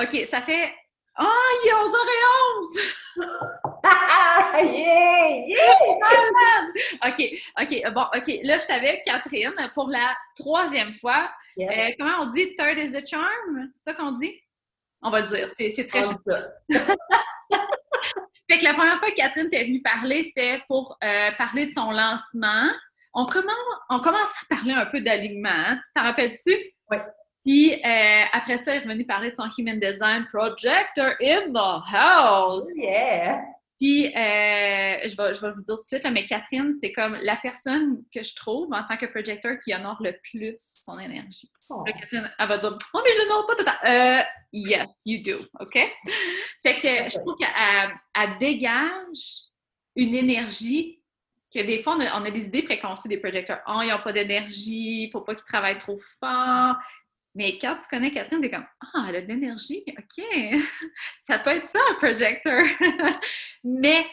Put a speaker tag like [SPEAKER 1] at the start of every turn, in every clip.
[SPEAKER 1] OK, ça fait. Ah, oh, il est
[SPEAKER 2] 11h11! yeah! Yeah!
[SPEAKER 1] OK, OK, bon, OK. Là, je t'avais Catherine pour la troisième fois. Euh, comment on dit third is the charm? C'est ça qu'on dit? On va le dire. C'est très
[SPEAKER 2] ça.
[SPEAKER 1] fait que la première fois que Catherine t'est venue parler, c'était pour euh, parler de son lancement. On commence, on commence à parler un peu d'alignement. Hein? Tu t'en rappelles-tu?
[SPEAKER 2] Oui.
[SPEAKER 1] Puis euh, après ça, elle est revenue parler de son Human Design Projector in the house.
[SPEAKER 2] Oh, yeah!
[SPEAKER 1] Puis, euh, je, vais, je vais vous dire tout de suite, mais Catherine, c'est comme la personne que je trouve en tant que projecteur qui honore le plus son énergie.
[SPEAKER 2] Oh.
[SPEAKER 1] Catherine, elle va dire Oh, mais je l'honore pas tout le temps. Euh, yes, you do. OK? Fait que je trouve qu'elle dégage une énergie que des fois, on a, on a des idées préconçues des projecteurs. Oh, ils n'ont pas d'énergie, il ne faut pas qu'ils travaillent trop fort. Mais quand tu connais Catherine, t'es comme Ah, elle a de l'énergie, OK. ça peut être ça, un projecteur. Mais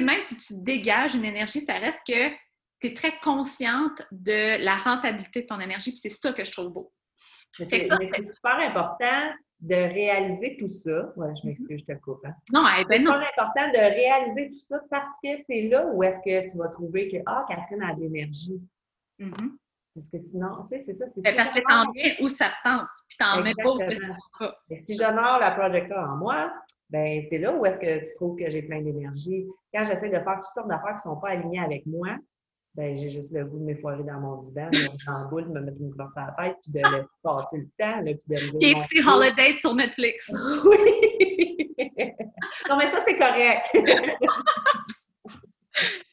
[SPEAKER 1] même si tu dégages une énergie, ça reste que tu es très consciente de la rentabilité de ton énergie, puis c'est ça que je trouve beau.
[SPEAKER 2] Mais c'est super important de réaliser tout ça. Ouais, je m'excuse, je te coupe. Hein.
[SPEAKER 1] Non,
[SPEAKER 2] ben
[SPEAKER 1] non.
[SPEAKER 2] C'est super important de réaliser tout ça parce que c'est là où est-ce que tu vas trouver que Ah, Catherine a de l'énergie.
[SPEAKER 1] Mm-hmm.
[SPEAKER 2] Parce que sinon, tu sais, c'est ça. C'est
[SPEAKER 1] ben, parce que t'en mets où ça te tente, puis t'en mets pas où ça te pas.
[SPEAKER 2] si j'honore la projecteur en moi, ben c'est là où est-ce que tu trouves que j'ai plein d'énergie. Quand j'essaie de faire toutes sortes d'affaires qui ne sont pas alignées avec moi, ben j'ai juste le goût de m'effoirer dans mon divan, en boule, de me mettre une couverture à la tête, puis de laisser passer le temps, là, puis de me
[SPEAKER 1] dire... Holiday sur Netflix.
[SPEAKER 2] oui! non, mais ça, c'est correct.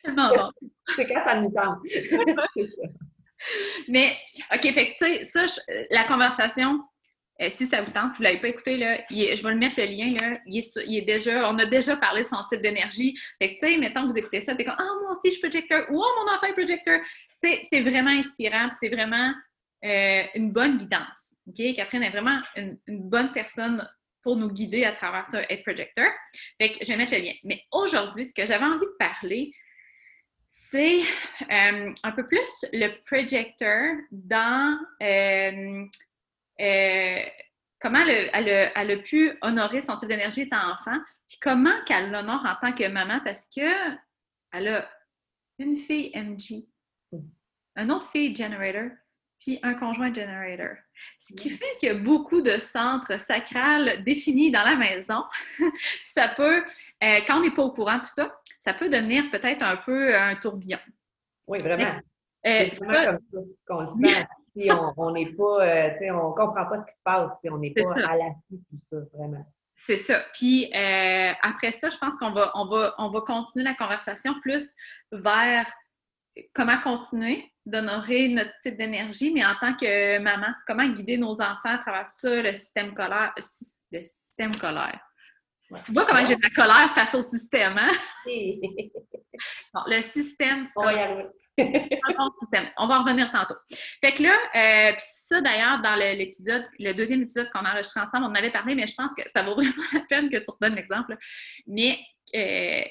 [SPEAKER 1] Tellement bon.
[SPEAKER 2] C'est quand ça nous tente.
[SPEAKER 1] Mais, OK, fait que, tu sais, ça, la conversation, euh, si ça vous tente, vous ne l'avez pas écouté, là, je vais le mettre le lien, là, il est, déjà, on a déjà parlé de son type d'énergie. Fait que, tu sais, mettons, vous écoutez ça, t'es comme, ah, moi aussi, je suis projecteur, ou, oh, mon enfant est projecteur. Tu sais, c'est vraiment inspirant, c'est vraiment euh, une bonne guidance. OK? Catherine est vraiment une, bonne personne pour nous guider à travers ça, être projecteur. Fait que je vais mettre le lien. Mais aujourd'hui, ce que j'avais envie de parler, c'est euh, un peu plus le projecteur dans euh, euh, comment elle, a, pu honorer son type d'énergie étant enfant, puis comment qu'elle l'honore en tant que maman parce que elle a une fille MG, une autre fille generator, puis un conjoint generator. Ce qui fait qu'il y a beaucoup de centres sacrales définis dans la maison. ça peut, quand on n'est pas au courant de tout ça, ça peut devenir peut-être un peu un tourbillon.
[SPEAKER 2] Oui, vraiment. Euh, c'est vraiment comme ça qu'on le sent. Si on n'est pas, euh, tu sais, on ne comprend pas ce qui se passe, si on n'est pas à l'affût tout ça, vraiment.
[SPEAKER 1] C'est ça. Puis euh, après ça, je pense qu'on va, on va, on va continuer la conversation plus vers comment continuer d'honorer notre type d'énergie, mais en tant que maman, comment guider nos enfants à travers tout ça, le système colère, le système colère. Tu vois comment j'ai de la colère face au système, hein? bon, le système, un bon système. On va en revenir tantôt. Fait que là, euh, puis ça d'ailleurs, dans l'épisode, le, deuxième épisode qu'on a enregistré ensemble, on en avait parlé, mais je pense que ça vaut vraiment la peine que tu redonnes l'exemple. Mais euh,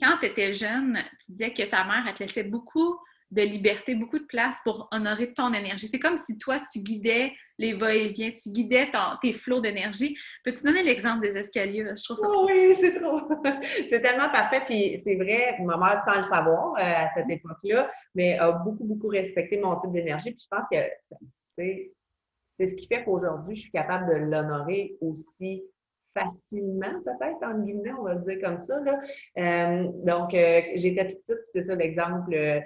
[SPEAKER 1] quand tu étais jeune, tu disais que ta mère, elle te laissait beaucoup de liberté, beaucoup de place pour honorer ton énergie. C'est comme si toi, tu guidais les va-et-vient, tu guidais tes flots d'énergie. Peux-tu donner l'exemple des escaliers? Je trouve ça
[SPEAKER 2] oh, Oui, c'est trop. c'est tellement parfait. Puis c'est vrai, ma mère, sans le savoir euh, à cette époque-là, mais a beaucoup, beaucoup respecté mon type d'énergie. Puis je pense que c'est ce qui fait qu'aujourd'hui, je suis capable de l'honorer aussi facilement, peut-être, en guillemets, on va le dire comme ça. Euh, donc, euh, j'étais petite, c'est ça l'exemple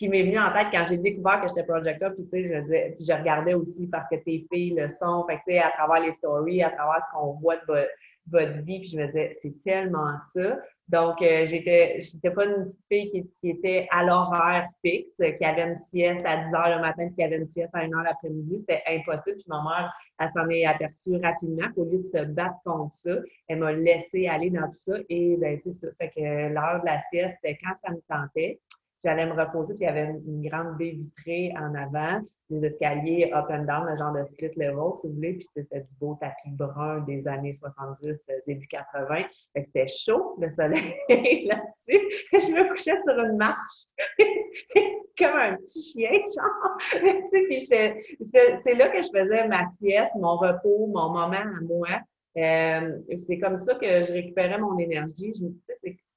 [SPEAKER 2] qui m'est venu en tête quand j'ai découvert que j'étais projecteur, puis tu sais, je je regardais aussi parce que tes filles le sont, fait tu sais, à travers les stories, à travers ce qu'on voit de votre, vie, puis je me disais, c'est tellement ça. Donc, euh, j'étais, j'étais pas une petite fille qui, était à l'horaire fixe, qui avait une sieste à 10 heures le matin, puis qui avait une sieste à 1 heure l'après-midi. C'était impossible. Puis ma mère, elle s'en est aperçue rapidement qu'au lieu de se battre contre ça, elle m'a laissé aller dans tout ça. Et ben c'est ça. Fait que l'heure de la sieste, c'était quand ça me tentait. j'allais me reposer, puis il y avait une, grande baie vitrée en avant, des escaliers up and down, le genre de split level, si vous voulez, puis c'était du beau tapis brun des années 70, euh, début 80. C'était chaud, le soleil là-dessus. Je me couchais sur une marche, comme un petit chien, genre. tu sais, puis c'est là que je faisais ma sieste, mon repos, mon moment à moi. Euh, c'est comme ça que je récupérais mon énergie. Je,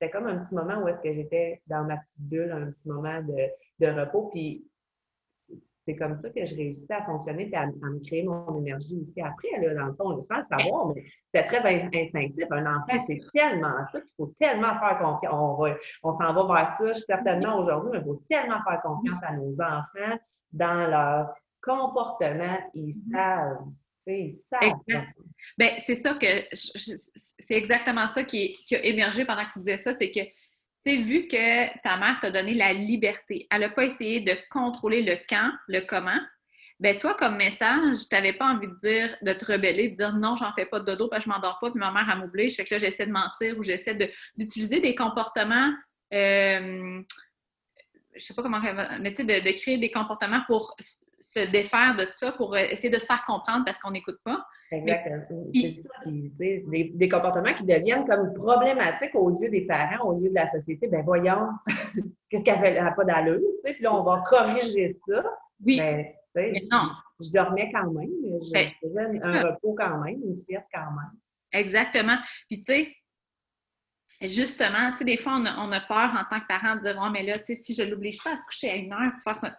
[SPEAKER 2] c'était comme un petit moment où est-ce que j'étais dans ma petite bulle, un petit moment de, de repos. Puis c'est comme ça que je réussissais à fonctionner et à, me créer mon énergie aussi après, là, dans le fond, sans le savoir, mais c'était très instinctif. Un enfant, c'est tellement ça qu'il faut tellement faire confiance. On, on s'en va vers ça certainement aujourd'hui, mais il faut tellement faire confiance à nos enfants dans leur comportement. Ils mm-hmm. savent. Ils savent.
[SPEAKER 1] Ben, c'est ça que c'est exactement ça qui, qui, a émergé pendant que tu disais ça, c'est que tu vu que ta mère t'a donné la liberté, elle n'a pas essayé de contrôler le quand, le comment, ben toi, comme message, tu n'avais pas envie de dire, de te rebeller, de dire non, j'en fais pas de dodo, parce que je m'endors pas, puis ma mère, elle m'oblige. Fait que là, j'essaie de mentir ou j'essaie d'utiliser des comportements, euh, je sais pas comment, mais tu sais, de, de, créer des comportements pour se défaire de ça, pour essayer de se faire comprendre parce qu'on n'écoute pas.
[SPEAKER 2] Exactement. C'est ça qui, des, des, comportements qui deviennent comme problématiques aux yeux des parents, aux yeux de la société. Ben voyons, qu'est-ce qu'elle n'a pas d'allure, tu sais, puis là, on va corriger ça.
[SPEAKER 1] Oui. Ben,
[SPEAKER 2] mais non. Je, dormais quand même, je, ben, faisais un repos quand même, une sieste quand même.
[SPEAKER 1] Exactement. Puis tu sais, justement, tu sais, des fois, on a, on a, peur en tant que parent de dire, oh, mais là, tu sais, si je ne l'oblige pas à se coucher à une heure pour faire,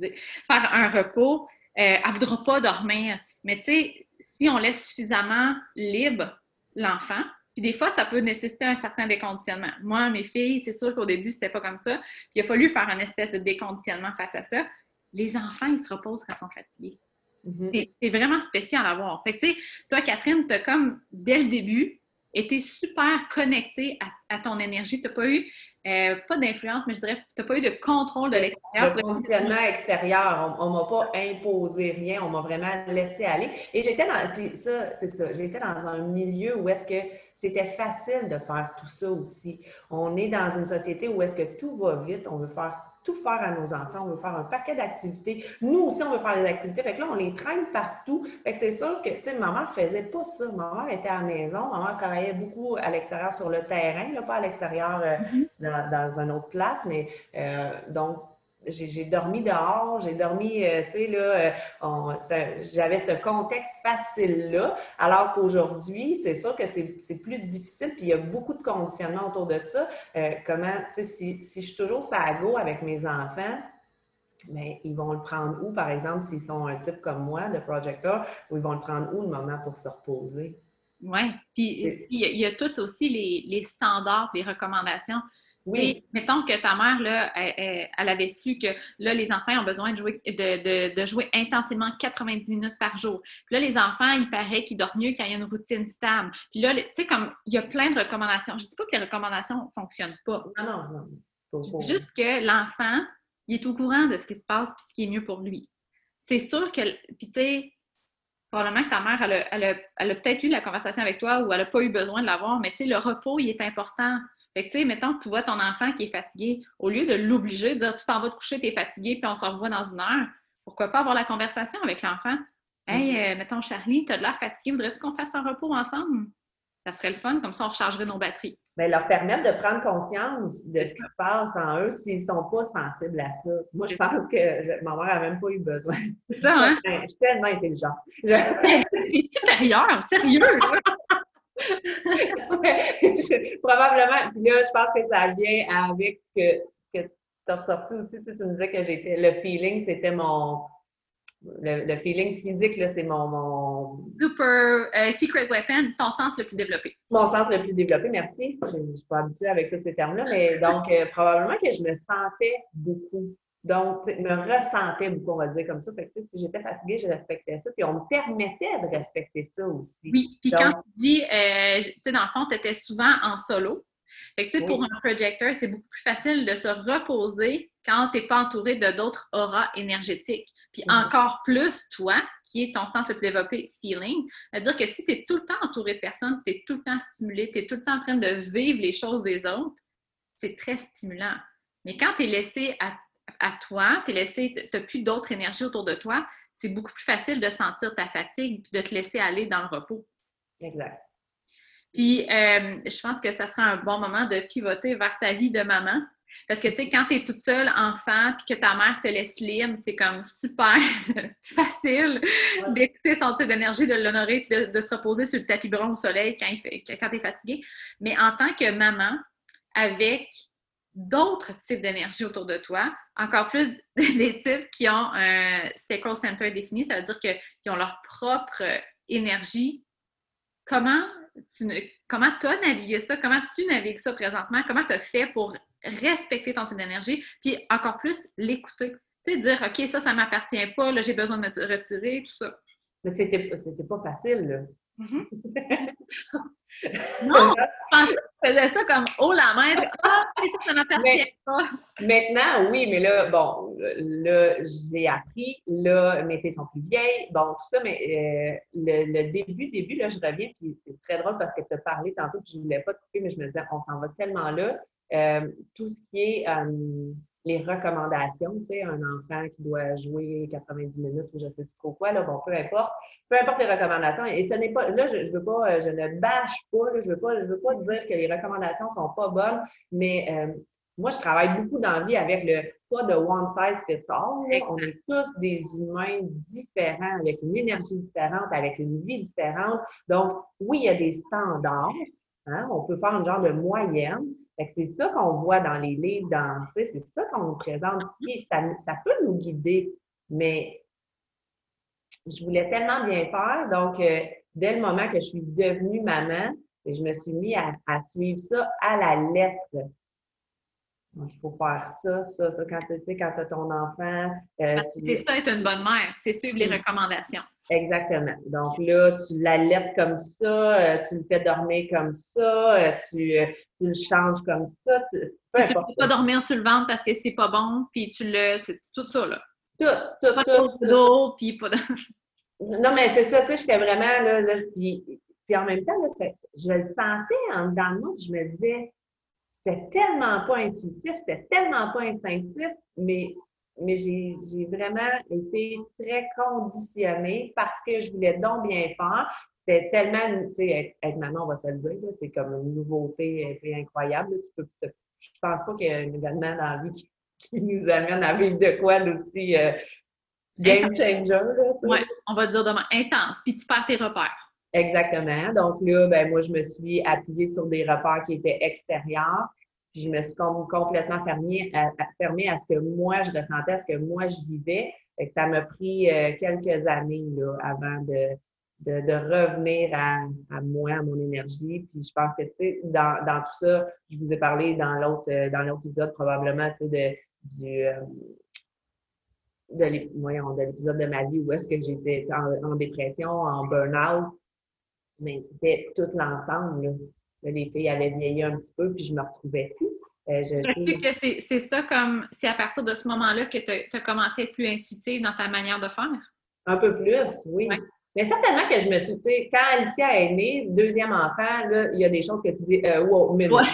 [SPEAKER 1] faire un repos, euh, elle ne voudra pas dormir. Mais tu sais, si on laisse suffisamment libre l'enfant, puis des fois, ça peut nécessiter un certain déconditionnement. Moi, mes filles, c'est sûr qu'au début, c'était pas comme ça. Puis il a fallu faire une espèce de déconditionnement face à ça. Les enfants, ils se reposent quand ils sont fatigués. Mm-hmm. C'est vraiment spécial à voir. Fait que, tu sais, toi, Catherine, tu as comme, dès le début, été super connectée à, ton énergie. Tu n'as pas eu, euh, pas d'influence, mais je dirais, tu n'as pas eu de contrôle de l'extérieur.
[SPEAKER 2] Le fonctionnement extérieur, on ne m'a pas imposé rien, on m'a vraiment laissé aller. Et j'étais dans, ça, c'est ça, j'étais dans un milieu où est-ce que c'était facile de faire tout ça aussi. On est dans une société où est-ce que tout va vite, on veut faire tout faire à nos enfants. On veut faire un paquet d'activités. Nous aussi, on veut faire des activités. Fait que là, on les traîne partout. Fait que c'est sûr que, tu sais, ma mère faisait pas ça. Ma mère était à la maison. Ma mère travaillait beaucoup à l'extérieur sur le terrain, là, pas à l'extérieur euh, mm-hmm. dans, dans, une autre place. Mais euh, donc, j'ai dormi dehors, j'ai dormi, euh, tu sais, là, euh, j'avais ce contexte facile-là, alors qu'aujourd'hui, c'est sûr que c'est plus difficile, puis il y a beaucoup de conditionnement autour de ça. Euh, comment, tu sais, si, si, je suis toujours ça go avec mes enfants, mais ils vont le prendre où, par exemple, s'ils sont un type comme moi, de projecteur, ou ils vont le prendre où le moment pour se reposer?
[SPEAKER 1] Oui, puis il y, a tout aussi les, les standards, les recommandations. Oui. mettons que ta mère, là, elle, avait su que là, les enfants ont besoin de jouer, de, jouer intensément 90 minutes par jour. Puis là, les enfants, il paraît qu'ils dorment mieux quand il y a une routine stable. Puis là, tu sais, comme il y a plein de recommandations. Je ne dis pas que les recommandations ne fonctionnent pas.
[SPEAKER 2] Non, non,
[SPEAKER 1] non. Juste que l'enfant, il est au courant de ce qui se passe et ce qui est mieux pour lui. C'est sûr que, puis tu sais, probablement que ta mère, elle a, elle a peut-être eu la conversation avec toi ou elle n'a pas eu besoin de l'avoir, mais tu sais, le repos, il est important. Fait que, tu sais, mettons que tu vois ton enfant qui est fatigué, au lieu de l'obliger, de dire tu t'en vas te coucher, tu es fatigué, puis on se revoit dans une heure, pourquoi pas avoir la conversation avec l'enfant? Hey, mm-hmm. euh, mettons, Charlie, tu as de l'air fatigué, voudrais-tu qu'on fasse un repos ensemble? Ça serait le fun, comme ça on rechargerait nos batteries.
[SPEAKER 2] Bien, leur permettre de prendre conscience de ce qui se passe en eux s'ils ne sont pas sensibles à ça. Moi, je pense que ma mère n'a même pas eu besoin.
[SPEAKER 1] C'est ça, hein?
[SPEAKER 2] Je suis tellement intelligente.
[SPEAKER 1] Je... supérieur, sérieux!
[SPEAKER 2] probablement. Puis là, je pense que ça vient avec ce que, ce que tu as ressorti aussi. Tu, me disais que j'étais le feeling, c'était mon. Le, feeling physique, là, c'est mon, mon.
[SPEAKER 1] Super euh, secret weapon, ton sens le plus développé.
[SPEAKER 2] Mon sens le plus développé, merci. Je ne suis pas habituée avec tous ces termes-là, mais donc, euh, probablement que je me sentais beaucoup donc, me ressentais beaucoup, on va dire comme ça. Fait que, si j'étais fatiguée, je respectais ça. Puis on me permettait de respecter ça aussi.
[SPEAKER 1] Oui, puis quand tu dis, euh, tu sais, dans le fond, tu étais souvent en solo. Fait que, tu sais, pour un projecteur, c'est beaucoup plus facile de se reposer quand tu n'es pas entouré de d'autres auras énergétiques. Puis mm-hmm. encore plus, toi, qui est ton sens le plus développé, feeling, c'est-à-dire que si tu es tout le temps entouré de personnes, tu es tout le temps stimulé, tu es tout le temps en train de vivre les choses des autres, c'est très stimulant. Mais quand tu es laissé à, à toi, tu n'as plus d'autres énergies autour de toi, c'est beaucoup plus facile de sentir ta fatigue puis de te laisser aller dans le repos.
[SPEAKER 2] Exact.
[SPEAKER 1] Puis, euh, je pense que ça sera un bon moment de pivoter vers ta vie de maman. Parce que, tu sais, quand tu es toute seule, enfant, puis que ta mère te laisse libre, c'est comme super facile d'écouter son type d'énergie, de l'honorer, puis de, se reposer sur le tapis brun au soleil quand, quand tu es fatigué. Mais en tant que maman, avec d'autres types d'énergie autour de toi, encore plus des types qui ont un sacral center défini, ça veut dire qu'ils ont leur propre énergie. Comment tu comment as navigué ça? Comment tu navigues ça présentement? Comment tu as fait pour respecter ton type d'énergie? Puis encore plus, l'écouter. Tu sais, dire, OK, ça, ça ne m'appartient pas, là, j'ai besoin de me retirer, tout ça.
[SPEAKER 2] Mais c'était, c'était pas facile, là. Mm-hmm.
[SPEAKER 1] non, je pensais que tu faisais ça comme oh la main, ah, ça, ça m'appartient pas.
[SPEAKER 2] Maintenant, oui, mais là, bon, là, j'ai appris, là, mes filles sont plus vieilles, bon, tout ça, mais euh, le, début, début, là, je reviens, puis c'est très drôle parce que tu as parlé tantôt, puis je ne voulais pas te couper, mais je me disais, on s'en va tellement là. Euh, tout ce qui est euh, les recommandations, tu sais, un enfant qui doit jouer 90 minutes ou je sais trop quoi, là, bon, peu importe, peu importe les recommandations. Et ce n'est pas, là, je, je veux pas, je ne bâche pas, je veux pas, je veux pas dire que les recommandations sont pas bonnes, mais euh, moi, je travaille beaucoup dans la vie avec le pas de one size fits all. On est tous des humains différents, avec une énergie différente, avec une vie différente. Donc, oui, il y a des standards. Hein, on peut faire un genre de moyenne, c'est ça qu'on voit dans les livres, dans, c'est ça qu'on nous présente. ça, ça peut nous guider, mais je voulais tellement bien faire. Donc, euh, dès le moment que je suis devenue maman, je me suis mis à, suivre ça à la lettre. Donc, il faut faire ça, ça, ça. Quand tu quand as ton enfant.
[SPEAKER 1] Euh, c'est ça être une bonne mère, c'est suivre les recommandations.
[SPEAKER 2] Exactement. Donc là, tu l'allaites comme ça, euh, tu le fais dormir comme ça, euh, tu, euh, tu le changes comme ça. Tu,
[SPEAKER 1] ne peux pas dormir sur le ventre parce que c'est pas bon, puis tu le. tout ça, là.
[SPEAKER 2] Tout, tout,
[SPEAKER 1] pas tout. d'eau, puis pas de...
[SPEAKER 2] Non, mais c'est ça, tu sais, j'étais vraiment là, là puis, puis, en même temps, là, je le sentais en dedans de moi, je me disais, c'était tellement pas intuitif, c'était tellement pas instinctif, mais mais j'ai vraiment été très conditionnée parce que je voulais donc bien faire. C'était tellement, tu sais, être, maman, on va se le dire, c'est comme une nouveauté incroyable. Tu peux, je pense pas qu'il y ait un événement dans la vie qui, nous amène à vivre de quoi aussi euh, game changer.
[SPEAKER 1] Oui, on va dire demain, intense, puis tu perds tes repères.
[SPEAKER 2] Exactement. Donc là, ben, moi, je me suis appuyée sur des repères qui étaient extérieurs. Puis je me suis complètement fermée à, à ce que moi, je ressentais, à ce que moi, je vivais. Que ça m'a pris euh, quelques années là, avant de, de, revenir à, à, moi, à mon énergie. Puis je pense que, dans, dans tout ça, je vous ai parlé dans l'autre euh, épisode probablement, de, du... Euh, de l'épisode de ma vie où est-ce que j'étais en, en, dépression, en burn-out. Mais c'était tout l'ensemble les filles avaient vieilli un petit peu, puis je me retrouvais plus.
[SPEAKER 1] Euh, que c'est ça comme, c'est à partir de ce moment-là que tu as, commencé à être plus intuitive dans ta manière de faire?
[SPEAKER 2] Un peu plus, oui. Mais certainement que je me suis, tu sais, quand Alicia est née, deuxième enfant, là, il y a des choses que tu dis, euh, wow, minute.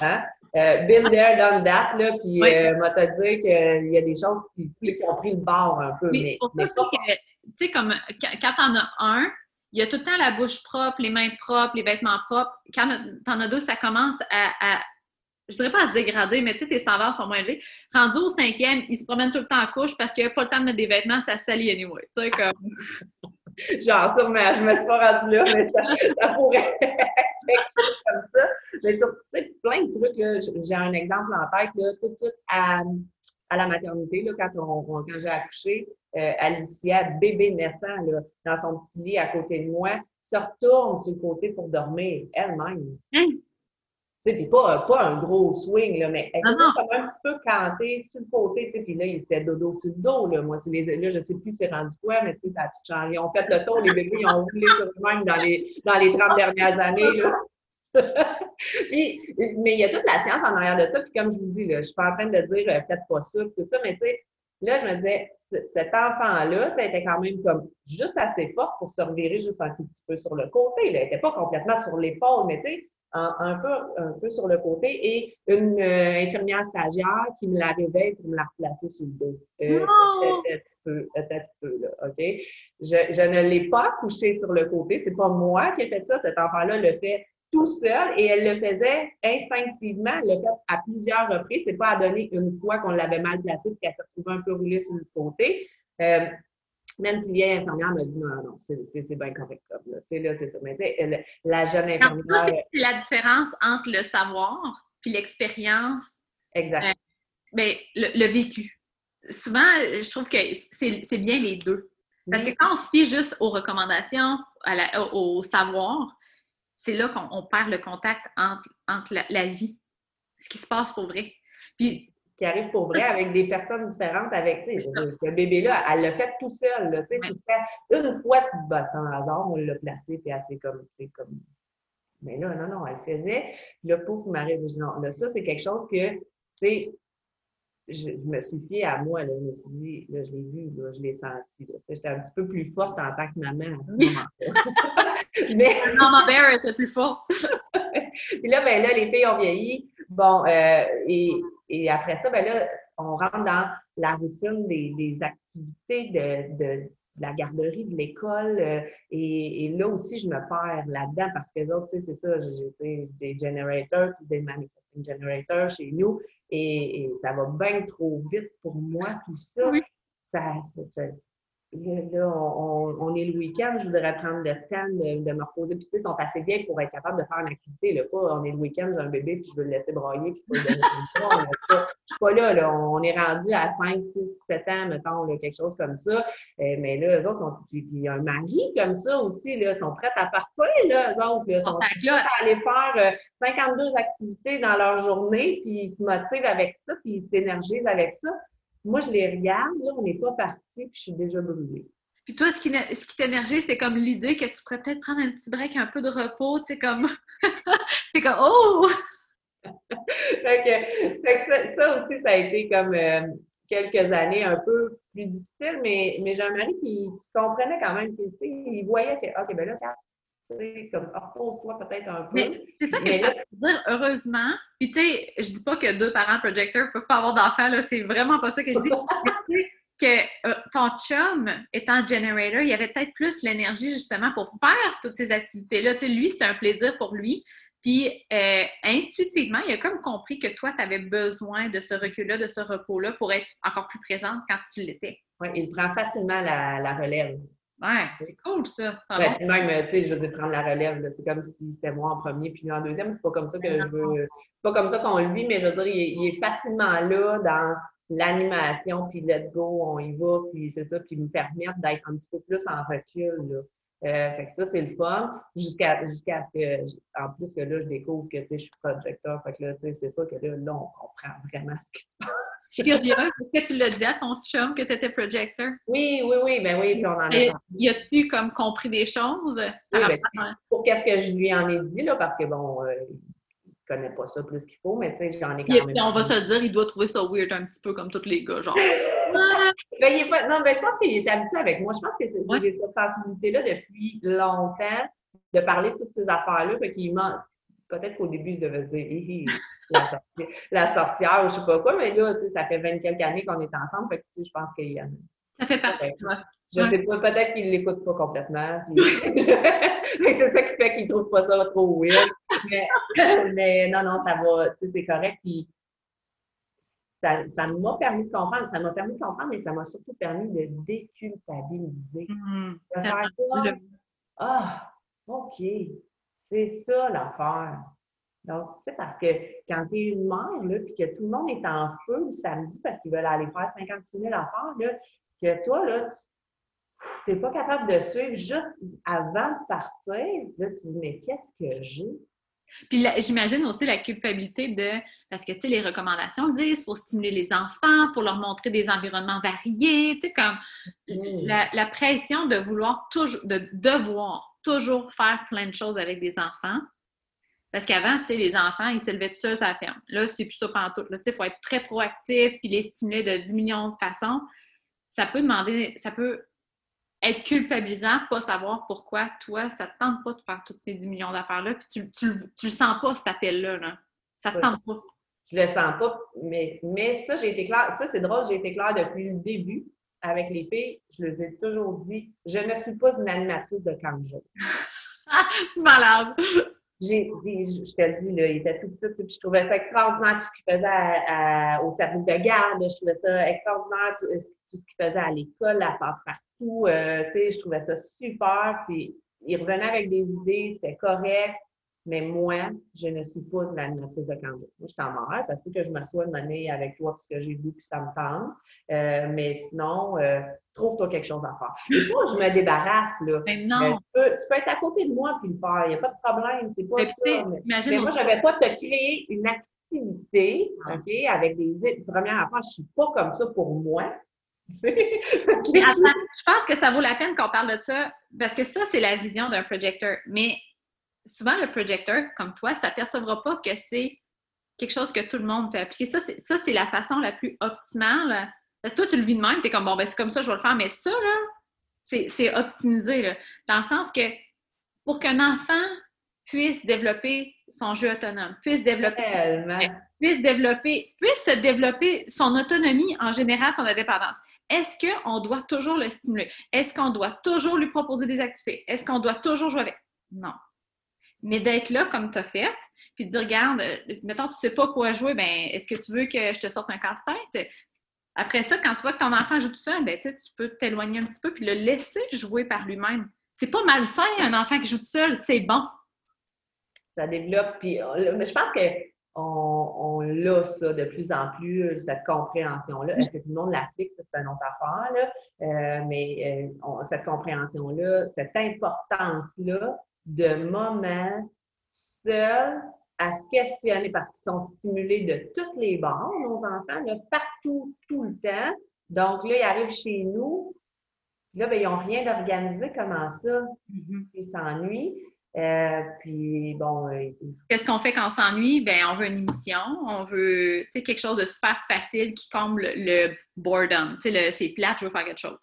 [SPEAKER 2] Hein? Euh, been there, done that, là, puis euh, moi, t'as dit qu'il y a des choses qui, qui, ont pris le bord un peu.
[SPEAKER 1] mais, pour ça, tu sais, comme quand t'en as un, il y a tout le temps la bouche propre, les mains propres, les vêtements propres. Quand t'en as deux, ça commence à, à, je dirais pas à se dégrader, mais tu sais, tes standards sont moins élevés. Rendu au cinquième, il se promène tout le temps en couche parce qu'il n'y a pas le temps de mettre des vêtements, ça salit anyway. Tu sais, comme.
[SPEAKER 2] Genre, sûrement, je me suis pas rendue là, mais ça, ça pourrait être quelque chose comme ça. Mais sur plein de trucs, j'ai un exemple en tête, là, tout de suite à, à la maternité, là, quand, on, quand j'ai accouché, euh, Alicia, bébé naissant, là, dans son petit lit à côté de moi, se retourne sur le côté pour dormir elle-même. Hein? Tu sais, pas, pas un gros swing, là, mais elle était comme un petit peu cantée sur le côté, tu sais, puis là, il s'était dodo sur le dos, là. Moi, les, là, je sais plus c'est rendu quoi, mais tu sais, ça a tout changé. Ils ont fait le tour, les bébés, ils ont roulé sur eux-mêmes dans les, dans les 30 dernières années, là. Mais il y a toute la science en arrière de ça. Puis comme je vous dis, là, je suis pas en train de dire euh, faites pas ça, tout ça, mais tu sais, là, je me disais, cet enfant-là, ça était quand même comme juste assez fort pour se revirer juste un petit peu sur le côté. Elle n'était pas complètement sur l'épaule, mais tu sais, un, peu, un peu sur le côté et une euh, infirmière stagiaire qui me la réveille pour me la replacer sur le dos. Euh, un petit peu, un petit peu, là, OK? Je, je ne l'ai pas couché sur le côté. C'est pas moi qui ai fait ça. Cet enfant-là le fait tout seul et elle le faisait instinctivement. Elle l'a fait à plusieurs reprises. C'est pas à donner une fois qu'on l'avait mal placé et qu'elle s'est retrouvée un peu roulée sur le côté. Euh, même une vieille infirmière m'a dit non, non, c'est bien correct comme là. Tu sais, là, c'est ça. Mais tu sais, la jeune infirmière.
[SPEAKER 1] C'est la différence entre le savoir puis l'expérience.
[SPEAKER 2] Exact. Euh,
[SPEAKER 1] mais le, vécu. Souvent, je trouve que c'est bien les deux. Parce que quand on se fie juste aux recommandations, au savoir, c'est là qu'on perd le contact entre, la, vie, ce qui se passe pour vrai. Puis,
[SPEAKER 2] qui arrive pour vrai avec des personnes différentes, avec, tu sais, ce bébé-là, elle l'a fait tout seul, là, tu sais, si une fois, tu dis, bah, c'est un hasard, on l'a placé, puis elle comme, tu sais, comme... Mais là, non, non, elle faisait, le pauvre m'arrive, non, là, ça, c'est quelque chose que, tu sais, je, me suis fiée à moi, là, je me suis dit, là, je l'ai vu, là, je l'ai senti. J'étais un petit peu plus forte en tant que maman à ce moment-là.
[SPEAKER 1] Mais... Maman Bear était plus forte.
[SPEAKER 2] Puis là, ben là, les filles ont vieilli. Bon, euh, et, et, après ça, ben là, on rentre dans la routine des, des activités de, de, la garderie, de l'école. Euh, et, et, là aussi, je me perds là-dedans parce que les autres, tu sais, c'est ça, j'ai des generators, des manifesting generators chez nous. Et, et, ça va bien trop vite pour moi, tout ça. Ça, ça, là, on, on, est le week-end, je voudrais prendre le temps de, de me reposer. Puis, tu sais, ils sont assez vieilles pour être capables de faire une activité. Là. Pas, on est le week-end, j'ai un bébé, puis je veux le laisser brailler, puis pas le donner Je suis pas là, là. On est rendu à 5, 6, 7 ans, mettons, là, quelque chose comme ça. Euh, mais là, eux autres, sont, puis, puis un mari comme ça aussi, là, sont prêts à partir, là, eux autres. Là, sont prêts à aller faire 52 euh, activités dans leur journée, puis ils se motivent avec ça, puis ils s'énergisent avec ça. Moi, je les regarde, là, on n'est pas parti, puis je suis déjà brûlée.
[SPEAKER 1] Puis toi, ce qui, ce qui t'énergie, c'est comme l'idée que tu pourrais peut-être prendre un petit break, un peu de repos, tu sais, comme... c'est comme, oh!
[SPEAKER 2] fait que, fait que ça, aussi, ça a été comme euh, quelques années un peu plus difficile, mais, mais j'ai un mari qui, comprenait quand même, tu sais, il voyait que, OK, ben là, comme repose-toi peut-être un peu.
[SPEAKER 1] C'est ça que je veux dire, heureusement. Puis tu sais, je dis pas que deux parents projecteurs ne peuvent pas avoir d'enfants, là, c'est vraiment pas ça que je dis. que euh, ton chum étant generator, il avait peut-être plus l'énergie justement pour faire toutes ces activités-là. Tu sais, lui, c'était un plaisir pour lui. Puis euh, intuitivement, il a comme compris que toi, tu avais besoin de ce recul-là, de ce repos-là pour être encore plus présente quand tu l'étais.
[SPEAKER 2] Oui, il prend facilement la, la relève.
[SPEAKER 1] Ouais, c'est cool ça.
[SPEAKER 2] Même, tu sais, je veux dire, prendre la relève, c'est comme si c'était moi en premier puis lui en deuxième. C'est pas comme ça que je veux. C'est pas comme ça qu'on le vit, mais je veux dire, il est, facilement là dans l'animation, puis let's go, on y va, puis c'est ça, puis me permettre d'être un petit peu plus en recul. Là. Euh, fait que ça, c'est le fun. Jusqu'à jusqu'à ce que, en plus que là, je découvre que, tu sais, je suis projecteur. Fait que là, tu sais, c'est ça que là, là, on comprend vraiment ce qui se passe.
[SPEAKER 1] Je curieux, est-ce que tu l'as dit à ton chum que tu étais projecteur?
[SPEAKER 2] Oui, oui, oui, ben oui, puis on en a
[SPEAKER 1] Et, Y a-tu comme compris des choses?
[SPEAKER 2] Oui, ben, pour qu'est-ce que je lui en ai dit, là, parce que bon, euh, connais pas ça plus qu'il faut, mais tu sais, j'en ai quand même.
[SPEAKER 1] on va se dire, il doit trouver ça weird un petit peu comme tous les gars, genre.
[SPEAKER 2] ben, il est pas... Non, ben, je pense qu'il est habitué avec moi. Je pense que j'ai cette sensibilité-là depuis longtemps de parler de toutes ces affaires-là. Fait qu'il Peut-être qu'au début, il devait se dire, la, sorcière, la sorcière, ou je sais pas quoi, mais là, tu sais, ça fait 20 quelques années qu'on est ensemble. Fait que, tu sais, je pense qu'il y a.
[SPEAKER 1] Ça fait partie de toi.
[SPEAKER 2] Je sais pas, peut-être qu'il l'écoute pas complètement. c'est ça qui fait qu'il trouve pas ça trop weird. Mais, non, non, ça va, tu sais, c'est correct. Puis ça, ça m'a permis de comprendre, ça m'a permis de comprendre, mais ça m'a surtout permis de déculpabiliser. Mm-hmm. De faire Ah, OK, c'est ça l'affaire. Donc, tu sais, parce que quand tu es une mère, là, puis que tout le monde est en feu le samedi parce qu'ils veulent aller faire 56 000 affaires, là, que toi, là, tu n'es pas capable de suivre juste avant de partir, là, tu dis, mais qu'est-ce que j'ai?
[SPEAKER 1] Puis j'imagine aussi la culpabilité de, parce que, tu sais, les recommandations disent, il faut stimuler les enfants, il faut leur montrer des environnements variés, tu sais, comme mm. la, pression de vouloir toujours, de devoir toujours faire plein de choses avec des enfants. Parce qu'avant, tu sais, les enfants, ils s'élevaient tout seuls à la ferme. Là, c'est plus ça pendant tout. Là, tu sais, il faut être très proactif, puis les stimuler de 10 millions de façons. Ça peut demander, ça peut être culpabilisant, pas savoir pourquoi toi, ça te tente pas de faire tous ces 10 millions d'affaires-là, puis tu, tu, tu, le sens pas, cet appel-là. Là. Ça te tente pas.
[SPEAKER 2] Je le sens pas, mais, mais ça, j'ai été claire. Ça, c'est drôle, j'ai été claire depuis le début avec les filles. Je les ai toujours dit, je ne suis pas une animatrice de camp
[SPEAKER 1] Malade!
[SPEAKER 2] J'ai, je te le dis, là, il était tout petit, puis je trouvais ça extraordinaire tout ce qu'il faisait au service de garde, je trouvais ça extraordinaire tout, ce qu'il faisait à l'école, la euh, tu sais, je trouvais ça super, puis il revenait avec des idées, c'était correct, mais moi, je ne suis pas une animatrice de candidat. Moi, je suis en mort. Ça se peut que je m'assoie une année avec toi parce que j'ai vu puis ça me tente. Euh, mais sinon, euh, trouve-toi quelque chose à faire. Et moi, je me débarrasse, là.
[SPEAKER 1] Mais non.
[SPEAKER 2] tu, peux, tu, peux, être à côté de moi puis le faire. Il n'y a pas de problème. C'est pas ça. Mais, mais moi, j'avais pas te créer une activité, ah. OK, avec des premières affaires. Je ne suis pas comme ça pour moi.
[SPEAKER 1] mais attends, je pense que ça vaut la peine qu'on parle de ça parce que ça, c'est la vision d'un projecteur. Mais souvent, le projecteur, comme toi, ça ne percevra pas que c'est quelque chose que tout le monde peut appliquer. Ça, c'est la façon la plus optimale. Parce que toi, tu le vis de même, tu es comme, bon, ben, c'est comme ça, je vais le faire. Mais ça, là, c'est optimisé, là, dans le sens que pour qu'un enfant puisse développer son jeu autonome, puisse développer, puisse développer, puisse se développer son autonomie en général, son indépendance. Est-ce qu'on doit toujours le stimuler? Est-ce qu'on doit toujours lui proposer des activités? Est-ce qu'on doit toujours jouer avec? Non. Mais d'être là comme tu as fait, puis de dire, regarde, euh, mettons, tu sais pas quoi jouer, ben est-ce que tu veux que je te sorte un casse-tête? Après ça, quand tu vois que ton enfant joue tout seul, ben, tu peux t'éloigner un petit peu puis le laisser jouer par lui-même. C'est pas malsain, un enfant qui joue tout seul, c'est bon.
[SPEAKER 2] Ça développe, puis euh, je pense que on, l'a ça de plus en plus, euh, cette compréhension-là. Est-ce que tout le monde l'applique? Ça, c'est une autre affaire, là. mais cette compréhension-là, cette importance-là de moments seuls à se questionner parce qu'ils sont stimulés de toutes les bords, nos enfants, partout, tout le temps. Donc là, ils arrivent chez nous, là, ben, ils n'ont rien d'organisé, comment ça? Mm-hmm. Ils s'ennuient. Euh, puis bon. Euh,
[SPEAKER 1] Qu'est-ce qu'on fait quand on s'ennuie? Ben, on veut une émission, on veut quelque chose de super facile qui comble le boredom. C'est plate, je veux faire quelque chose.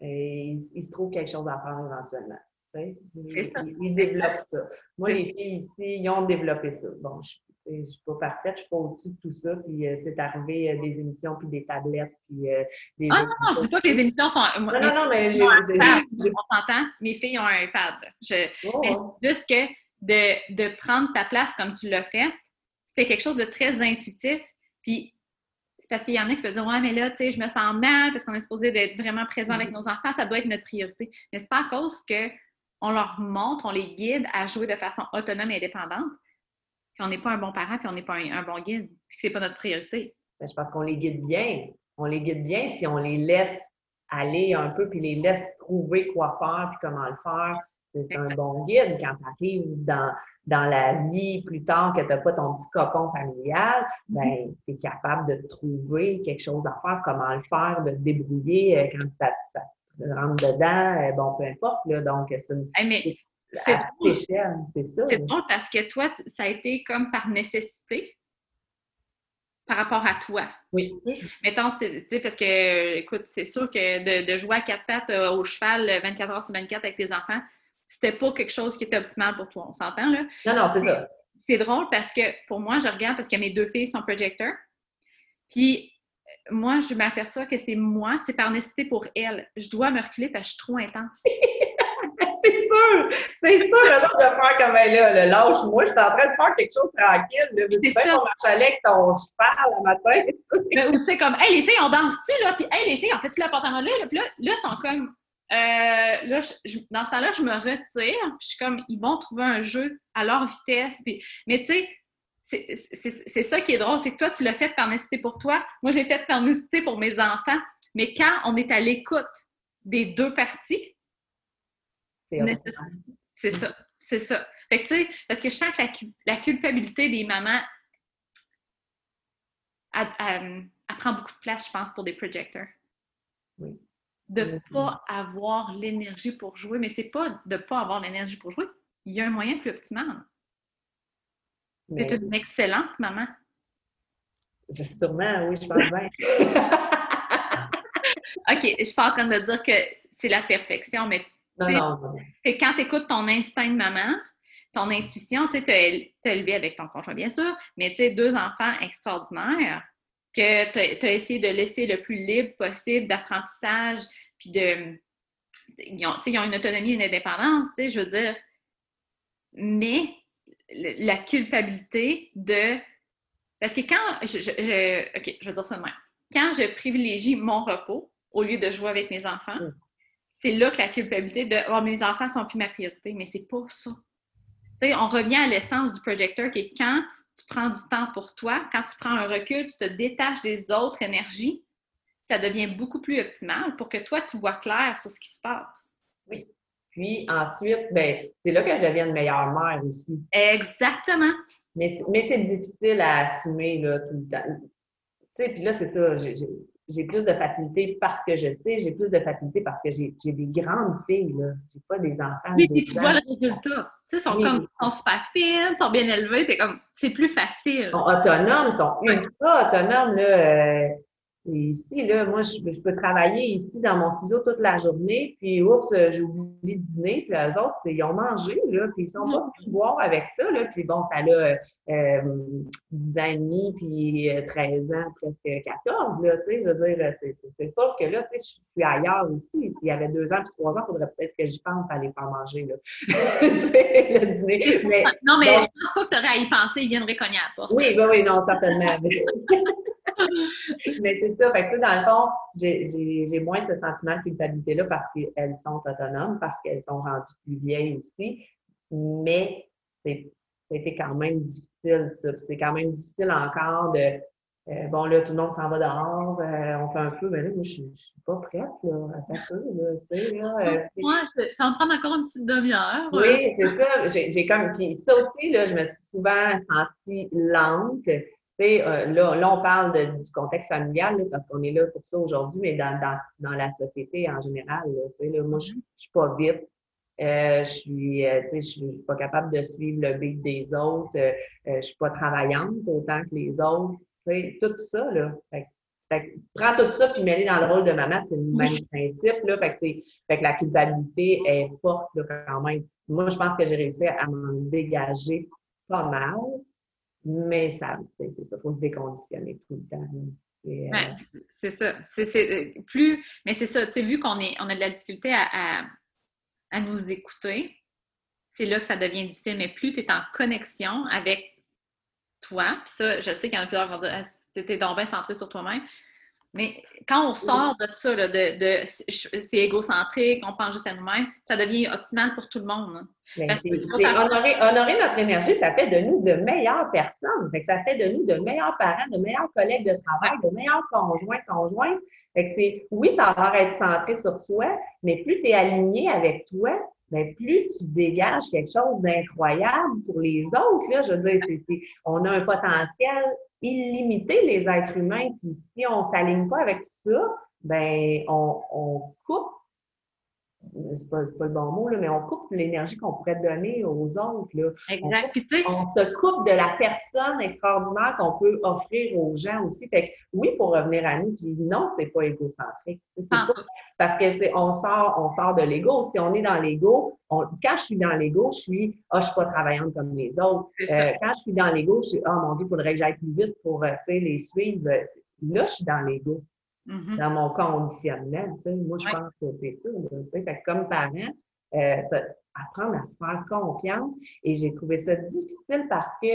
[SPEAKER 2] Et il se trouve quelque chose à faire éventuellement. Ils, développent ça. Moi, les filles ici, ils ont développé ça. Bon, je ne suis pas parfaite, je ne suis pas au-dessus de tout ça. Puis euh, c'est arrivé euh, des émissions, puis des tablettes, puis euh, des.
[SPEAKER 1] Ah non, non, je dis pas que les émissions sont.
[SPEAKER 2] Non, non, non, mais j'ai.
[SPEAKER 1] On s'entend, mes filles ont un iPad. Je... Oh, juste que de, de prendre ta place comme tu l'as fait, c'était quelque chose de très intuitif. Puis parce qu'il y en a qui peuvent dire Ouais, mais là, tu sais, je me sens mal parce qu'on est supposé d'être vraiment présent avec nos enfants, ça doit être notre priorité. Mais c'est pas à cause que on leur montre, on les guide à jouer de façon autonome et indépendante, puis on n'est pas un bon parent, puis on n'est pas un, bon guide, puis c'est pas notre priorité.
[SPEAKER 2] Ben, je pense qu'on les guide bien. On les guide bien si on les laisse aller un peu, puis les laisse trouver quoi faire, puis comment le faire. C'est un bon guide quand tu arrives dans, dans la vie plus tard que tu n'as pas ton petit cocon familial, ben, mm-hmm. tu es capable de trouver quelque chose à faire, comment le faire, de te débrouiller euh, quand ça, ça rentre dedans, euh, bon, peu importe, là, donc c'est une...
[SPEAKER 1] c'est ça. C'est bon parce que toi, ça a été comme par nécessité par rapport à toi.
[SPEAKER 2] Oui.
[SPEAKER 1] Mettons, tu sais, parce que, écoute, c'est sûr que de, jouer à quatre pattes euh, au cheval 24 heures sur 24 avec tes enfants, c'était pas quelque chose qui était optimal pour toi. On s'entend, là?
[SPEAKER 2] Non, non, c'est ça.
[SPEAKER 1] C'est drôle parce que pour moi, je regarde parce que mes deux filles sont projecteurs. Puis moi, je m'aperçois que c'est moi, c'est par nécessité pour elles. Je dois me reculer parce que je suis trop intense.
[SPEAKER 2] c'est sûr! C'est sûr, le de faire comme elle là. Lâche-moi, je suis en train de faire quelque chose tranquille. C'est ça. qu'on marche avec ton cheval le matin.
[SPEAKER 1] Tu sais, comme, hey, les filles, on danse-tu, là? Puis, hey, les filles, en fait-tu l'appartement là? Puis là, là, ils sont comme, euh, là, dans ce temps-là, je me retire. Puis je suis comme, ils vont trouver un jeu à leur vitesse. Puis, mais tu sais, c'est ça qui est drôle, c'est que toi, tu l'as fait par nécessité pour toi. Moi, je l'ai fait par nécessité pour mes enfants. Mais quand on est à l'écoute des deux parties, c'est ça. C'est ça. Fait que, tu sais, parce que je sens que la, culpabilité des mamans elle, prend beaucoup de place, je pense, pour des projecteurs.
[SPEAKER 2] Oui.
[SPEAKER 1] De ne pas avoir l'énergie pour jouer, mais c'est pas de ne pas avoir l'énergie pour jouer. Il y a un moyen plus optimal. C'est une excellente maman.
[SPEAKER 2] Sûrement, oui, je pense bien.
[SPEAKER 1] OK, je suis pas en train de dire que c'est la perfection, mais
[SPEAKER 2] Non, non, non.
[SPEAKER 1] c'est quand tu écoutes ton instinct de maman, ton intuition, tu sais, t'as élevé avec ton conjoint, bien sûr, mais tu sais, deux enfants extraordinaires que tu as, essayé de laisser le plus libre possible d'apprentissage, puis de. Ils ont, ils ont une autonomie, une indépendance, tu sais, je veux dire. Mais la culpabilité de. Parce que quand. Je, je, OK, je veux dire ça de même. Quand je privilégie mon repos au lieu de jouer avec mes enfants,
[SPEAKER 2] Mm.
[SPEAKER 1] C'est là que la culpabilité de oh, mes enfants sont plus ma priorité. Mais c'est pas ça. On revient à l'essence du projecteur qui est quand tu prends du temps pour toi, quand tu prends un recul, tu te détaches des autres énergies, ça devient beaucoup plus optimal pour que toi, tu vois clair sur ce qui se passe.
[SPEAKER 2] Puis ensuite, ben, c'est là que je deviens une meilleure mère aussi.
[SPEAKER 1] Exactement.
[SPEAKER 2] Mais, c'est- mais c'est difficile à assumer là, tout le temps. Tu sais, puis là, c'est ça, j'ai plus de facilité parce que je sais, j'ai plus de facilité parce que j'ai j'ai des grandes filles, là. J'ai pas des enfants.
[SPEAKER 1] Oui,
[SPEAKER 2] de
[SPEAKER 1] puis tu vois le résultat. Tu sais, ils sont
[SPEAKER 2] Oui.
[SPEAKER 1] comme, sont super fines, ils sont bien élevés, t'es comme, c'est plus facile.
[SPEAKER 2] Ils sont autonomes, ils sont ultra autonomes. Là, euh, ici, là, moi, je, je peux travailler ici dans mon studio toute la journée, puis oups, euh, j'ai oublié de dîner, puis eux autres, ils ont mangé, là, puis ils sont pas venus boire avec ça, là, puis bon, ça a euh, euh, 10 ans et demi, puis euh, 13 ans, presque 14, là, tu sais, je veux dire, euh, c'est- sûr que là, tu sais, je suis ailleurs aussi. S'il y avait deux ans puis trois ans, il faudrait peut-être que j'y pense à aller faire manger, là. Tu sais, le dîner. Mais,
[SPEAKER 1] non, mais
[SPEAKER 2] donc-
[SPEAKER 1] je pense pas que tu aurais à y penser, ils viendraient cogner à la porte.
[SPEAKER 2] oui, oui, oui, non, certainement. Mais c'est ça. Fait que, dans le fond, j'ai- moins ce sentiment de culpabilité-là parce qu'elles sont autonomes, parce qu'elles sont rendues plus vieilles aussi. Mais c'était quand même difficile, ça. C'est quand même difficile encore de. euh, bon, là, tout le monde s'en va dehors, euh, on fait un feu, mais là, moi, je je suis pas prête, là, à faire ça, là, tu sais, là. euh,
[SPEAKER 1] Moi, ça va me prendre encore une petite demi-heure.
[SPEAKER 2] oui, c'est ça. J'ai j'ai comme. Puis ça aussi, là, je me suis souvent sentie lente. Euh, là, là, on parle de- du contexte familial, là, parce qu'on est là pour ça aujourd'hui, mais dans, dans, dans la société en général, là, tu sais, là, moi, je suis pas vite. Euh, je suis, euh, tu sais, je suis pas capable de suivre le beat des autres. Euh, euh, je suis pas travaillante autant que les autres. Tu sais, tout ça, là. Fait, fait prends tout ça puis mets-les dans le rôle de maman, c'est le même principe, là. Fait que, c'est, fait que la culpabilité est forte, là, quand même. Moi, je pense que j'ai réussi à m'en dégager pas mal, mais ça, c'est ça, faut se déconditionner tout le temps. Et, euh,
[SPEAKER 1] Ouais, c'est ça. C'est, euh, plus, mais c'est ça, tu sais, vu qu'on est, on a de la difficulté à, à, à nous écouter, c'est là que ça devient difficile. Mais plus tu es en connexion avec toi, puis ça, je sais qu'il y en a plusieurs qui vont dire ah, t'es donc bien centré sur toi-même. Mais quand on sort de ça, là, de, de c'est égocentrique, on pense juste à nous-mêmes, ça devient optimal pour tout le monde. Parce que-
[SPEAKER 2] honorer, honorer notre énergie, ça fait de nous de meilleures personnes. Fait que ça fait de nous de meilleurs parents, de meilleurs collègues de travail, de meilleurs conjoints, conjointes. Fait que c'est, oui, ça va être centré sur soi, mais plus tu es aligné avec toi, ben plus tu dégages quelque chose d'incroyable pour les autres. Là, je veux dire, on a un potentiel illimité, les êtres humains. Puis si on ne s'aligne pas avec ça, ben on, on coupe c'est pas, pas le bon mot, là, mais on coupe l'énergie qu'on pourrait donner aux autres. Là.
[SPEAKER 1] Exact.
[SPEAKER 2] On se coupe de la personne extraordinaire qu'on peut offrir aux gens aussi. Fait que, oui, pour revenir à nous, puis non, c'est pas égocentrique. Pas- parce que on sort, on sort de l'ego. Si on est dans l'ego, quand je suis dans l'ego, je suis ah, je suis pas travaillante comme les autres. Euh, quand je suis dans l'ego, je suis ah mon Dieu, il faudrait que j'aille plus vite pour euh, les suivre. Là, je suis dans l'ego
[SPEAKER 1] Mhm.
[SPEAKER 2] dans mon conditionnement. tu sais. Moi, je
[SPEAKER 1] Ouais.
[SPEAKER 2] pense que c'est ça. tu sais. Fait que comme parent, euh, ça- apprendre à se faire confiance. Et j'ai trouvé ça difficile parce que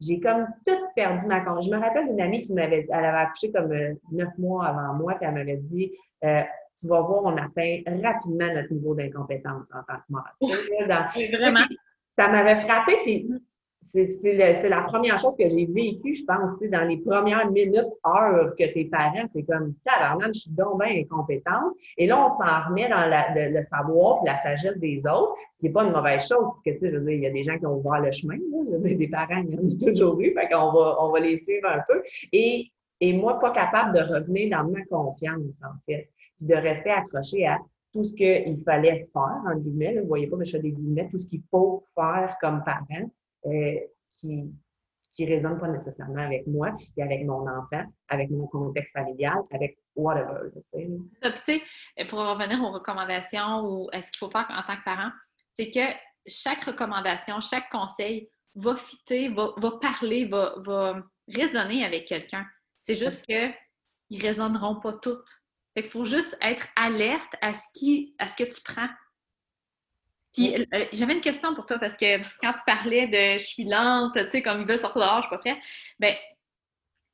[SPEAKER 2] j'ai comme tout perdu ma confiance. Je me rappelle d'une amie qui m'avait elle avait accouché comme euh, neuf mois avant moi, puis elle m'avait dit euh, Tu vas voir, on atteint rapidement notre niveau d'incompétence en tant que mère.
[SPEAKER 1] Vraiment.
[SPEAKER 2] ça m'avait frappé, puis c'est c'est la première chose que j'ai vécue, je pense, dans les premières minutes, heures que tes parents, c'est comme, tabarnak, je suis donc incompétente. Et là, on s'en remet dans la- le, le savoir et la sagesse des autres, ce qui n'est pas une mauvaise chose, parce que, tu sais, je veux dire, il y a des gens qui ont ouvert le chemin, là, je veux dire, des parents, il y en a toujours eu, fait qu'on va, on va les suivre un peu. Et, et moi, pas capable de revenir dans ma confiance, en fait, puis de rester accroché à tout ce qu'il fallait faire, en guillemets, là, vous voyez pas, mais je fais des guillemets, tout ce qu'il faut faire comme parent, euh, qui qui ne résonnent pas nécessairement avec moi et avec mon enfant, avec mon contexte familial, avec whatever.
[SPEAKER 1] Tu sais, pour revenir aux recommandations ou à ce qu'il faut faire en tant que parent, c'est que chaque recommandation, chaque conseil va fitter, va, parler, va, va résonner avec quelqu'un. C'est juste qu'ils ne résonneront pas toutes. Fait qu'il faut juste être alerte à ce, qui, à ce que tu prends. Puis euh, j'avais une question pour toi parce que quand tu parlais de je suis lente, tu sais, comme ils veulent sortir dehors, je suis pas prête, ben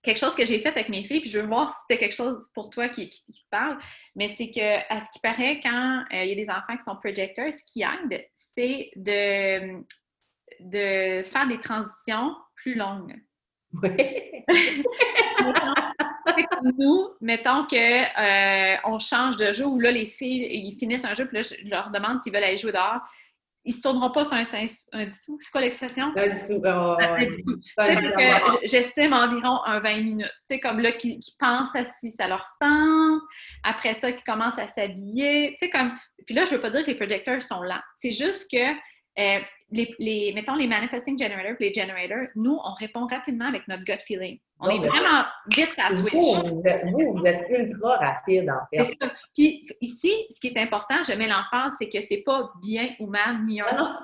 [SPEAKER 1] quelque chose que j'ai fait avec mes filles, puis je veux voir si c'était quelque chose pour toi qui, te parle, mais c'est que à ce qui paraît, quand euh, il y a des enfants qui sont projecteurs, ce qui aide, c'est de, de faire des transitions plus longues. Oui. nous, mettons qu'on euh, on change de jeu où là, les filles, ils finissent un jeu, puis là, je leur demande s'ils veulent aller jouer dehors. Ils ne se tourneront pas sur un, un dissous. C'est quoi l'expression?
[SPEAKER 2] Un dissous. Oh,
[SPEAKER 1] J'estime environ un 20 minutes. Tu sais, comme là, qui, pensent à si ça leur tente. Après ça, qui commencent à s'habiller. Tu sais, comme. Puis là, je ne veux pas dire que les projecteurs sont là. C'est juste que euh, les, mettons, les manifesting generators, les generators, nous, on répond rapidement avec notre gut feeling. On est vraiment vite à switch.
[SPEAKER 2] Vous, vous, êtes, ultra rapide, en fait.
[SPEAKER 1] Puis ici, ce qui est important, je mets l'emphase, c'est que c'est pas bien ou mal, ni un.